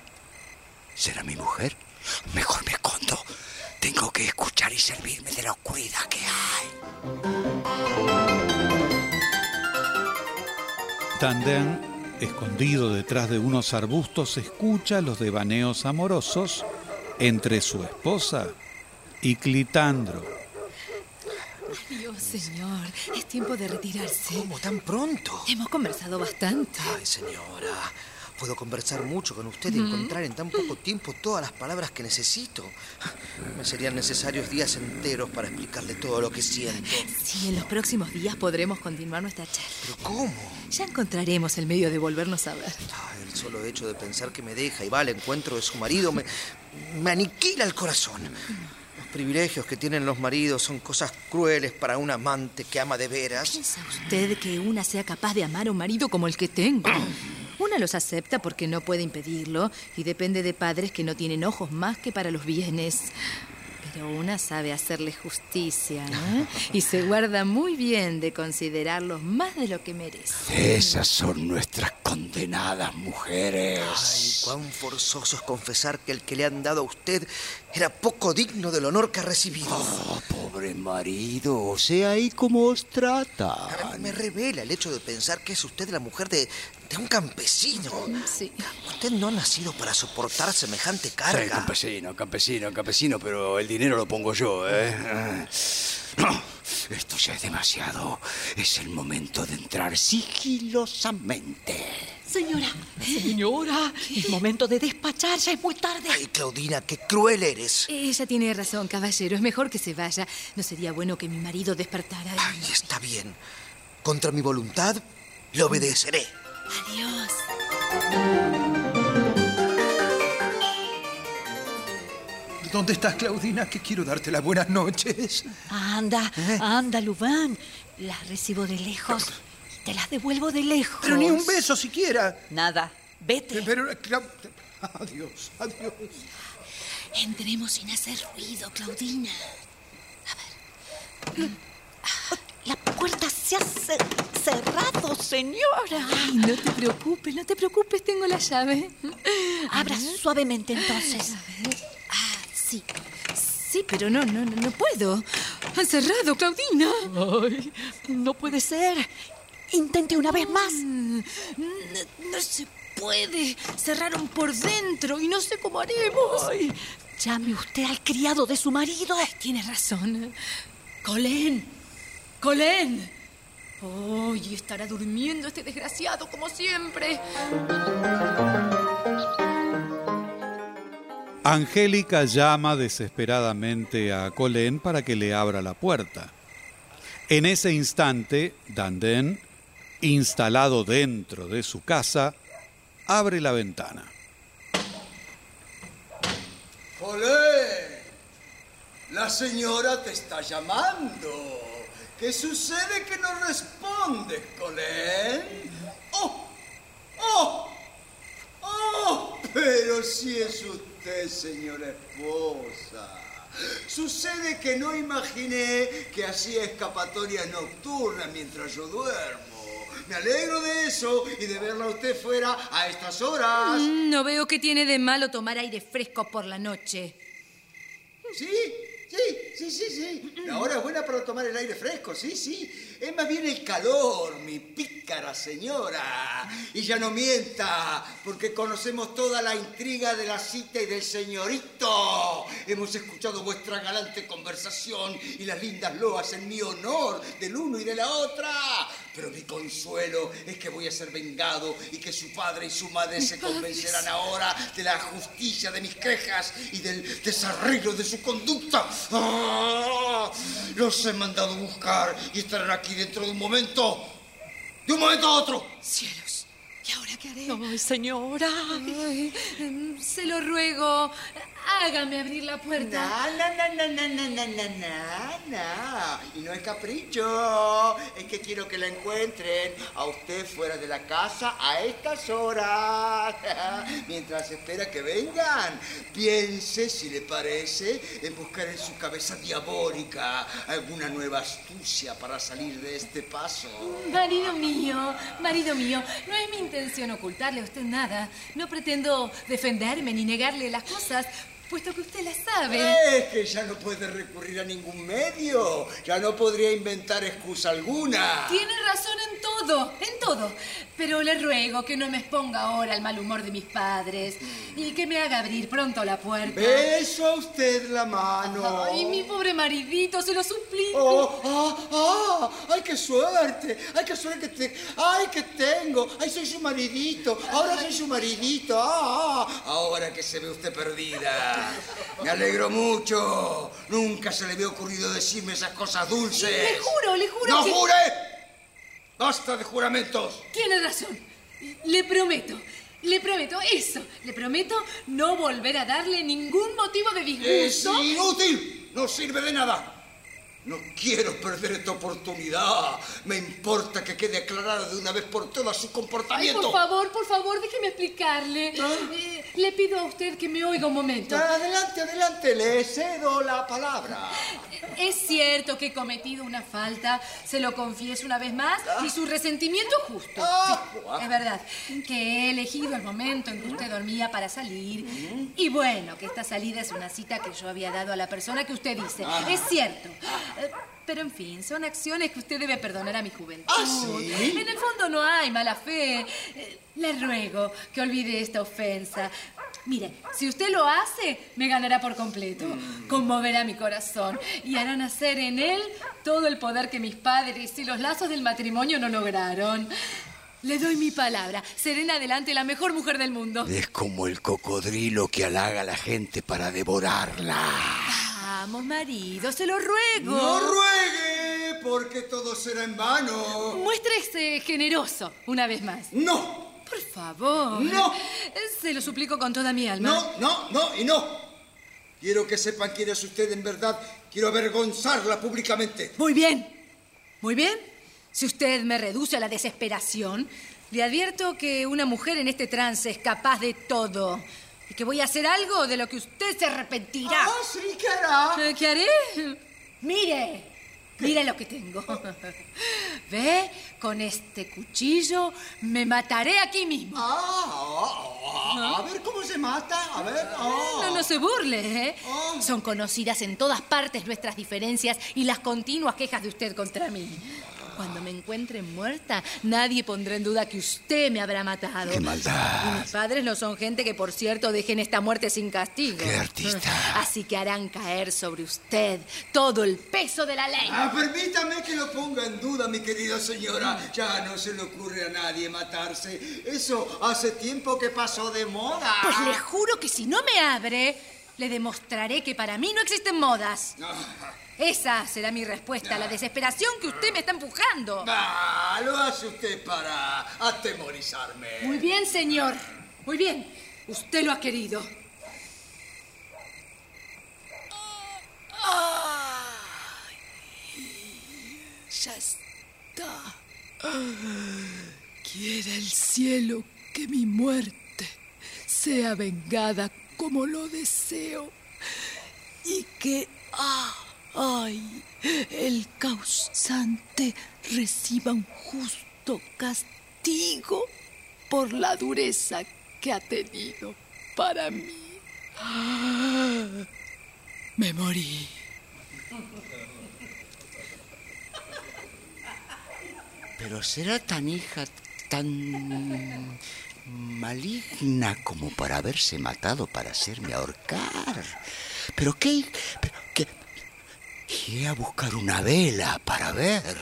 ¿Será mi mujer? Mejor me escondo. Tengo que escuchar y servirme de la oscuridad que hay. Tandem, escondido detrás de unos arbustos, escucha los devaneos amorosos entre su esposa y Clitandro. Adiós, señor. Es tiempo de retirarse. ¿Cómo tan pronto? Hemos conversado bastante. Ay, señora. Puedo conversar mucho con usted y encontrar en tan poco tiempo todas las palabras que necesito. Me serían necesarios días enteros para explicarle todo lo que siento. Sí, en los próximos días podremos continuar nuestra charla. ¿Pero cómo? Ya encontraremos el medio de volvernos a ver. Ay, el solo hecho de pensar que me deja y va al encuentro de su marido me, me aniquila el corazón. Los privilegios que tienen los maridos son cosas crueles para un amante que ama de veras. ¿Piensa usted que una sea capaz de amar a un marido como el que tengo? Una los acepta porque no puede impedirlo y depende de padres que no tienen ojos más que para los bienes. Pero una sabe hacerle justicia, ¿no? Y se guarda muy bien de considerarlos más de lo que merece. Esas son nuestras condenadas mujeres. Ay, cuán forzoso es confesar que el que le han dado a usted era poco digno del honor que ha recibido. Oh, pobre marido, o sea, ¿y cómo os trata? Me revela el hecho de pensar que es usted la mujer de, de un campesino. Sí. Usted no ha nacido para soportar semejante Sí, carga. campesino, campesino, campesino, pero el dinero lo pongo yo, ¿eh? No, esto ya es demasiado. Es el momento de entrar sigilosamente. Señora, señora, es momento de despachar, ya es muy tarde. Ay, Claudina, qué cruel eres. Ella tiene razón, caballero. Es mejor que se vaya. No sería bueno que mi marido despertara. Ay, está bien. Contra mi voluntad, le obedeceré. Adiós. ¿Dónde estás, Claudina? Que quiero darte las buenas noches. Anda, anda, Lubán. Las recibo de lejos. Te las devuelvo de lejos. Pero ni un beso siquiera. Nada. Vete. Pero, Clau- Adiós, adiós. Entremos sin hacer ruido, Claudina. La puerta se ha ce- cerrado, señora. Ay, no te preocupes, no te preocupes, tengo la llave. Abra suavemente entonces. Ah, sí. Sí, pero no, no, no, no puedo. Han cerrado, Claudina. Ay, no puede ser. Intente una vez más. No, no se puede. Cerraron por dentro y no sé cómo haremos. Ay, llame usted al criado de su marido. Ay, tiene razón. Colén. Colén. Ay, estará durmiendo este desgraciado como siempre. Angélica llama desesperadamente a Colén para que le abra la puerta. En ese instante, Dandén, instalado dentro de su casa, abre la ventana. ¡Olé! La señora te está llamando. ¿Qué sucede que no respondes, Colén? ¡Oh! ¡Oh! ¡Oh! Pero si es usted, señora esposa. Sucede que no imaginé que hacía escapatorias nocturnas mientras yo duermo. Me alegro de eso y de verla usted fuera a estas horas. Mm, No veo qué tiene de malo tomar aire fresco por la noche. Sí, sí, sí, sí, sí. La hora es buena para tomar el aire fresco, sí, sí. Es más bien el calor, mi pícara señora. Y ya no mienta, porque conocemos toda la intriga de la cita y del señorito. Hemos escuchado vuestra galante conversación y las lindas loas en mi honor del uno y de la otra. Pero mi consuelo es que voy a ser vengado y que su padre y su madre se convencerán ahora de la justicia de mis quejas y del desarreglo de su conducta. ¡Ah! Los he mandado buscar y estarán aquí dentro de un momento. De un momento a otro. Cielos, ¿Y ahora qué haré? ¡Ay, señora! Ay, em, se lo ruego, hágame abrir la puerta. No, no, no, no, no, no, no, no, Y no es capricho, es que quiero que la encuentren a usted fuera de la casa a estas horas. [LAUGHS] Mientras espera que vengan, piense, si le parece, en buscar en su cabeza diabólica alguna nueva astucia para salir de este paso. Marido mío, marido mío, no es mi intención ocultarle a usted nada. No pretendo defenderme ni negarle las cosas, puesto que usted las sabe. Es que ya no puede recurrir a ningún medio, ya no podría inventar excusa alguna. Tiene razón en todo, en todo. Pero le ruego que no me exponga ahora al mal humor de mis padres y que me haga abrir pronto la puerta. Beso a usted la mano. Ay, mi pobre maridito, se lo suplico. Oh, ah, ah, ¡Ay, qué suerte! ¡Ay, qué suerte que te... ¡Ay, que tengo! ¡Ay, soy su maridito! Ahora soy su maridito. ¡Ah, ah! Ahora que se ve usted perdida. Me alegro mucho. Nunca se le había ocurrido decirme esas cosas dulces. Le juro, le juro ¡No que- jure! ¡Basta de juramentos! Tiene razón. Le prometo, le prometo eso. Le prometo no volver a darle ningún motivo de Es disgusto. inútil. No sirve de nada. No quiero perder esta oportunidad. Me importa que quede aclarado de una vez por todas su Ay, comportamiento. por favor, por favor, déjeme explicarle. Eh, le pido a usted que me oiga un momento. Adelante, adelante, le cedo la palabra. Es cierto que he cometido una falta, se lo confieso una vez más, y su resentimiento es justo. Sí, es verdad, que he elegido el momento en que usted dormía para salir. Y bueno, que esta salida es una cita que yo había dado a la persona que usted dice. Es cierto. Eh, Pero en fin, son acciones que usted debe perdonar a mi juventud. ¿Ah, sí? En el fondo no hay mala fe. Eh, Le ruego que olvide esta ofensa. Mire, si usted lo hace, me ganará por completo. Conmoverá mi corazón y hará nacer en él todo el poder que mis padres y los lazos del matrimonio no lograron. Le doy mi palabra. Seré en adelante la mejor mujer del mundo. Es como el cocodrilo que halaga a la gente para devorarla. Vamos, marido, se lo ruego. No ruegue, porque todo será en vano. Muéstrese generoso una vez más. No, Por favor. No. Se lo suplico con toda mi alma. no, no, no y no. Quiero que sepan quién es usted en verdad. Quiero avergonzarla públicamente. Muy bien. Muy bien. Si usted me reduce a la desesperación, le advierto que una mujer en este trance es capaz de todo. Y que voy a hacer algo de lo que usted se arrepentirá. Ah, sí, ¿qué hará? ¿Qué haré? Mire. Mire lo que tengo. [LAUGHS] ¿Ve? Con este cuchillo me mataré aquí mismo. Ah, ah, ah, a ver cómo se mata. A ver. No, no se burle, ¿eh? Son conocidas en todas partes nuestras diferencias y las continuas quejas de usted contra mí. Cuando me encuentre muerta, nadie pondrá en duda que usted me habrá matado. ¡Qué maldad! Y mis padres no son gente que, por cierto, dejen esta muerte sin castigo. ¡Qué artista! [LAUGHS] Así que harán caer sobre usted todo el peso de la ley. Ah, permítame que lo ponga en duda, mi querida señora. Ya no se le ocurre a nadie matarse. Eso hace tiempo que pasó de moda. Pues le juro que si no me abre, le demostraré que para mí no existen modas. Esa será mi respuesta a la desesperación que usted me está empujando. Ah, lo hace usted para atemorizarme. Muy bien, señor. Muy bien. Usted lo ha querido. Ya está. Quiera el cielo que mi muerte sea vengada como lo deseo y que, ah, ay, el causante reciba un justo castigo por la dureza que ha tenido para mí. Me morí. Pero será tan hija, tan maligna como para haberse matado para hacerme ahorcar. Pero qué, pero qué. Iré a buscar una vela para ver.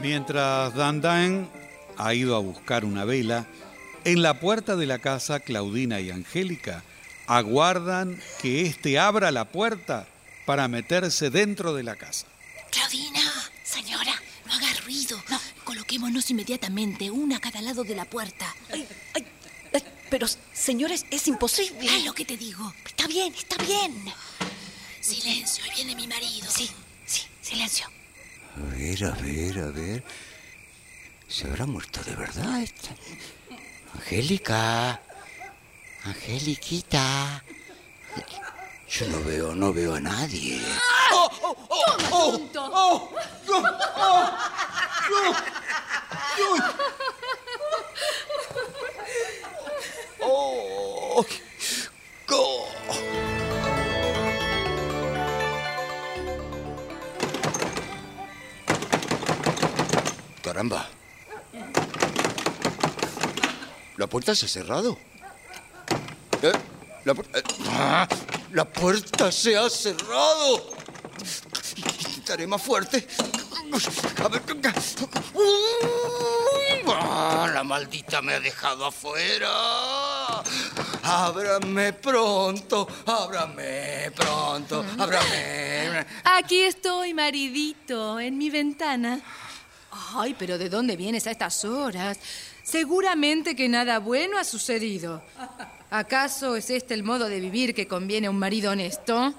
Mientras Dandain ha ido a buscar una vela, en la puerta de la casa Claudina y Angélica aguardan que éste abra la puerta para meterse dentro de la casa. Claudina, señora, no haga ruido. No, coloquémonos inmediatamente, una a cada lado de la puerta. Ay, ay, pero, señora, es, es imposible. Haz lo que te digo. Está bien, está bien. Silencio, ahí viene mi marido. Sí, sí, silencio. A ver, a ver, a ver. ¿Se habrá muerto de verdad esta? Angélica. Angeliquita. Yo no veo, no veo a nadie. ¡Oh, oh, oh! ¡Oh! ¡Oh! ¡Oh! ¡Oh! ¡Oh! Caramba. ¿La puerta se ha cerrado? ¿Eh? La, eh, ah, la puerta se ha cerrado. Intentaré más fuerte. A ver. Uy, ah, la maldita me ha dejado afuera. Ábrame pronto, ábrame pronto, ábrame. Aquí estoy, maridito, en mi ventana. Ay, pero ¿de dónde vienes a estas horas? Seguramente que nada bueno ha sucedido. ¿Acaso es este el modo de vivir que conviene a un marido honesto?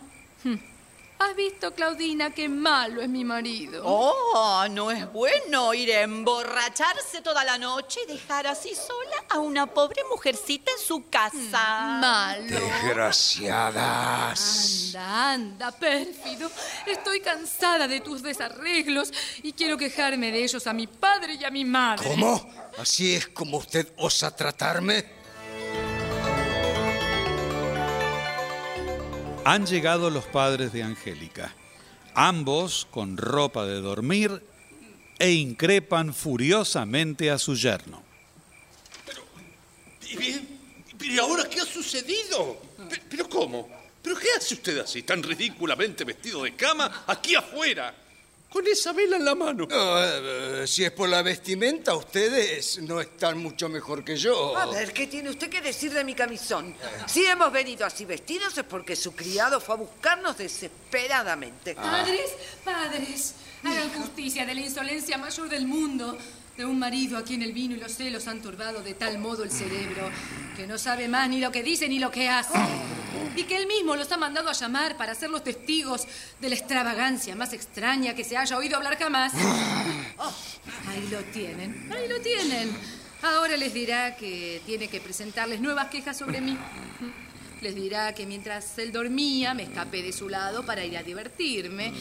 Hm. ¿Has visto, Claudina, qué malo es mi marido? Oh, no es bueno ir a emborracharse toda la noche y dejar así sola a una pobre mujercita en su casa. Malo. Desgraciadas. Anda, anda, pérfido. Estoy cansada de tus desarreglos y quiero quejarme de ellos a mi padre y a mi madre. ¿Cómo? ¿Así es como usted osa tratarme? Han llegado los padres de Angélica, ambos con ropa de dormir e increpan furiosamente a su yerno. ¿Y bien? ¿Y ahora qué ha sucedido? Pe- ¿Pero cómo? ¿Pero qué hace usted así, tan ridículamente vestido de cama, aquí afuera? Con esa vela en la mano. eh, si es por la vestimenta, ustedes no están mucho mejor que yo. A ver, ¿qué tiene usted que decir de mi camisón? Si hemos venido así vestidos es porque su criado fue a buscarnos desesperadamente. Padres, padres, hagan justicia de la insolencia mayor del mundo. De un marido a quien el vino y los celos han turbado de tal modo el cerebro que no sabe más ni lo que dice ni lo que hace. Y que él mismo los ha mandado a llamar para ser los testigos de la extravagancia más extraña que se haya oído hablar jamás. Oh, ahí lo tienen, ahí lo tienen. Ahora les dirá que tiene que presentarles nuevas quejas sobre mí. Les dirá que mientras él dormía me escapé de su lado para ir a divertirme.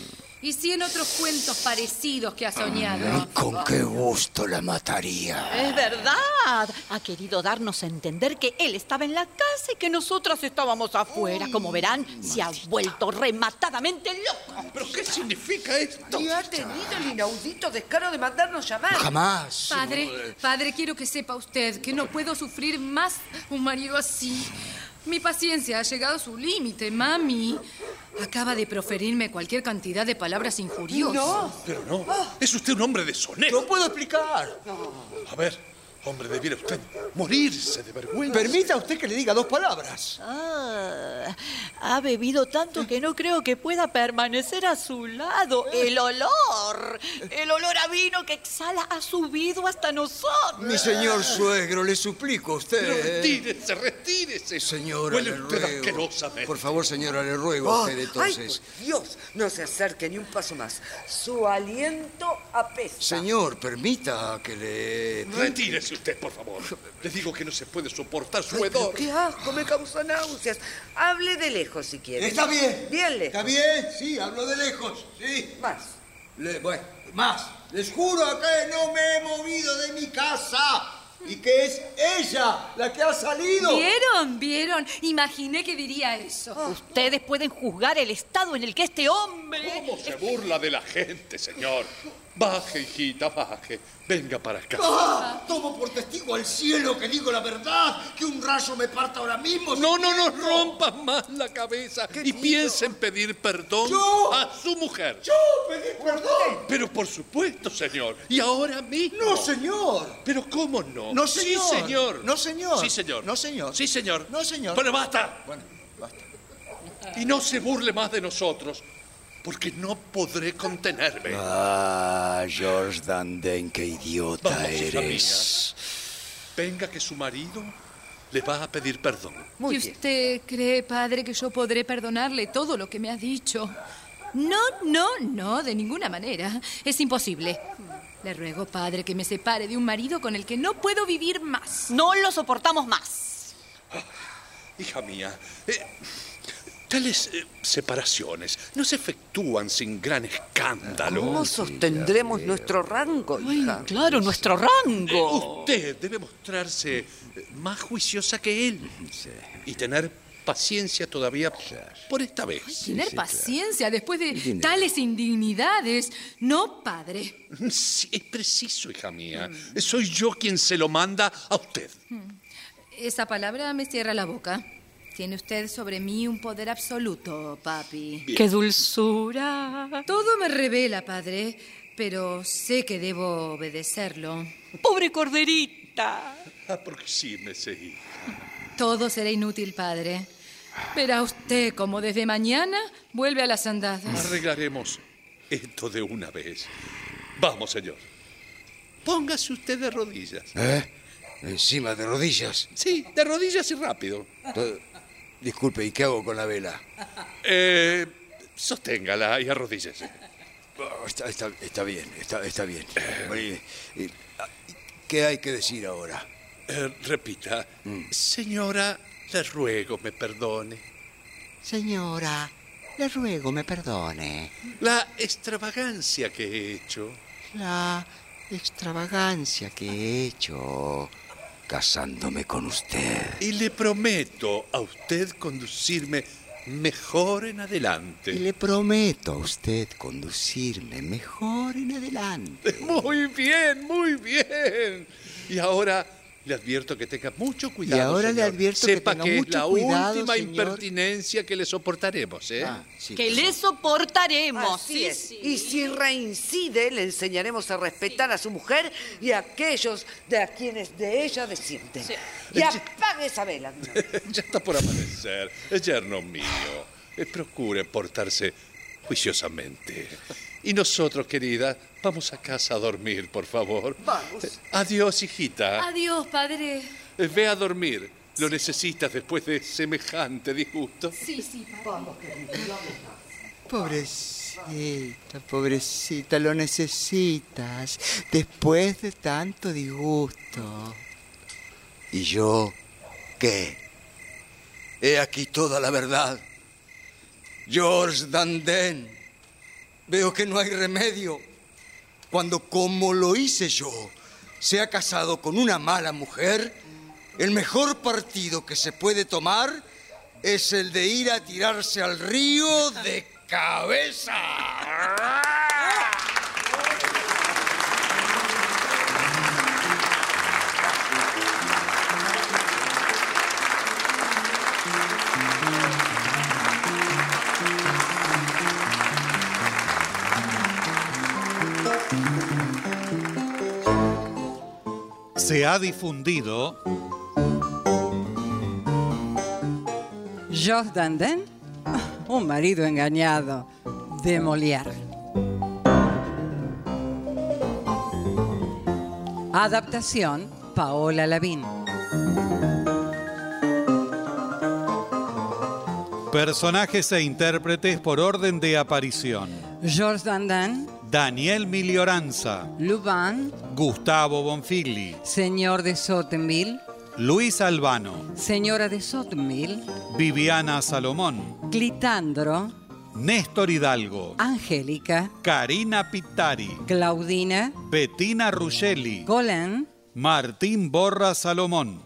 Y cien otros cuentos parecidos que ha soñado. Con qué gusto la mataría. Es verdad. Ha querido darnos a entender que él estaba en la casa y que nosotras estábamos afuera. Como verán, se ha vuelto rematadamente loco. ¿Pero qué significa esto? Y ha tenido el inaudito descaro de mandarnos llamar. Jamás. Padre, padre, quiero que sepa usted que no puedo sufrir más un marido así. Mi paciencia ha llegado a su límite, mami. Acaba de proferirme cualquier cantidad de palabras injuriosas. No. Pero no, es usted un hombre deshonesto. No puedo explicar. A ver, hombre, debiera usted morirse de vergüenza. Permita usted que le diga dos palabras. Ah, ha bebido tanto que no creo que pueda permanecer a su lado. El olor, el olor a vino que exhala ha subido hasta nosotros. Mi señor suegro, le suplico a Pero usted. retírese, retírese. Señora, Huele le usted ruego. Por favor, señora, le ruego a Oh, usted entonces. Ay, por Dios, no se acerque ni un paso más. Su aliento apesta. Señor, permita que le... Retírese usted, por favor. Le digo que no se puede soportar su hedor. qué asco, me causa náuseas. Hable de lejos si quiere. Está bien. Bien lejos. Está bien, sí, hablo de lejos, sí. Más. Le- bueno, más, les juro que no me he movido de mi casa y que es ella la que ha salido. ¿Vieron? ¿Vieron? Imaginé que diría eso. Ustedes pueden juzgar el estado en el que este hombre... ¿Cómo se burla de la gente, señor? Baje, hijita, baje. Venga para acá. Ah, tomo por testigo al cielo que digo la verdad, que un rayo me parta ahora mismo. No, no nos rompan más la cabeza y piensen pedir perdón ¿Yo? a su mujer. Yo pedí perdón. Pero por supuesto, señor. Y ahora mismo. No, señor. Pero ¿cómo no? No, señor. Sí, señor. No, señor. Sí, señor. No, señor. Sí, señor. No, señor. Pero basta. Bueno, basta. Y no se burle más de nosotros, porque no podré contenerme. Ah, George Danden, qué idiota Vamos, eres. Venga que su marido le va a pedir perdón. ¿Y usted cree, padre, que yo podré perdonarle todo lo que me ha dicho? No, no, no, de ninguna manera. Es imposible. Le ruego, padre, que me separe de un marido con el que no puedo vivir más. No lo soportamos más. Hija mía, eh, tales eh, separaciones no se efectúan sin gran escándalo. ¿Cómo sostendremos nuestro rango, hija? Claro, nuestro rango. Usted debe mostrarse eh, más juiciosa que él y tener paciencia todavía por esta vez. Tener paciencia después de tales indignidades. No, padre. Sí, es preciso, hija mía. Soy yo quien se lo manda a usted. Esa palabra me cierra la boca. Tiene usted sobre mí un poder absoluto, papi. ¡Qué dulzura! Todo me revela, padre, pero sé que debo obedecerlo. ¡Pobre corderita! Ah, porque sí me seguí. Todo será inútil, padre. Verá usted como desde mañana vuelve a las andadas. Arreglaremos esto de una vez. Vamos, señor. Póngase usted de rodillas. ¿Eh? Encima de rodillas. Sí, de rodillas y rápido. Disculpe, ¿y qué hago con la vela? Eh, sosténgala y arrodíllese. Oh, está, está- está bien, está, está bien. Ah, ¿Qué hay que decir ahora? Eh, repita. Señora, le ruego me perdone. Señora, le ruego me perdone. La extravagancia que he hecho. La extravagancia que he hecho casándome con usted. Y le prometo a usted conducirme mejor en adelante. Y le prometo a usted conducirme mejor en adelante. [LAUGHS] Muy bien, muy bien. Y ahora le advierto que tenga mucho cuidado. Y ahora le advierto que Sepa tenga es mucho la cuidado, última señor. impertinencia que le soportaremos, ¿eh? Ah, sí. Que le soportaremos. Así sí, es. sí. Y si reincide, le enseñaremos a respetar a su mujer y a aquellos de a quienes de ella descienden. Y apague esa vela. [LAUGHS] ya está por amanecer. Es yerno mío. Eh, procure portarse juiciosamente. Y nosotros, querida, vamos a casa a dormir, por favor. Vamos. Adiós, hijita. Adiós, padre. Eh, Ve a dormir. ¿Lo necesitas después de semejante disgusto? Sí, sí, vamos. Pobrecita, pobrecita, lo necesitas después de tanto disgusto. ¿Y yo qué? He aquí toda la verdad. George Danden. Veo que no hay remedio. Cuando, como lo hice yo, se ha casado con una mala mujer, el mejor partido que se puede tomar es el de ir a tirarse al río de cabeza. Se ha difundido Georges Dandin, un marido engañado de Molière. Adaptación, Paola Lavín. personajes e intérpretes por orden de aparición. Georges Dandin, Daniel Milioranza, Lubin, Gustavo Bonfigli, señor de Sottenville, Luis Albano, señora de Sottenville, Viviana Salomón, Clitandro, Néstor Hidalgo, Angélica, Karina Pitari, Claudina, Bettina Ruggeli, Colin, Martín Borra Salomón.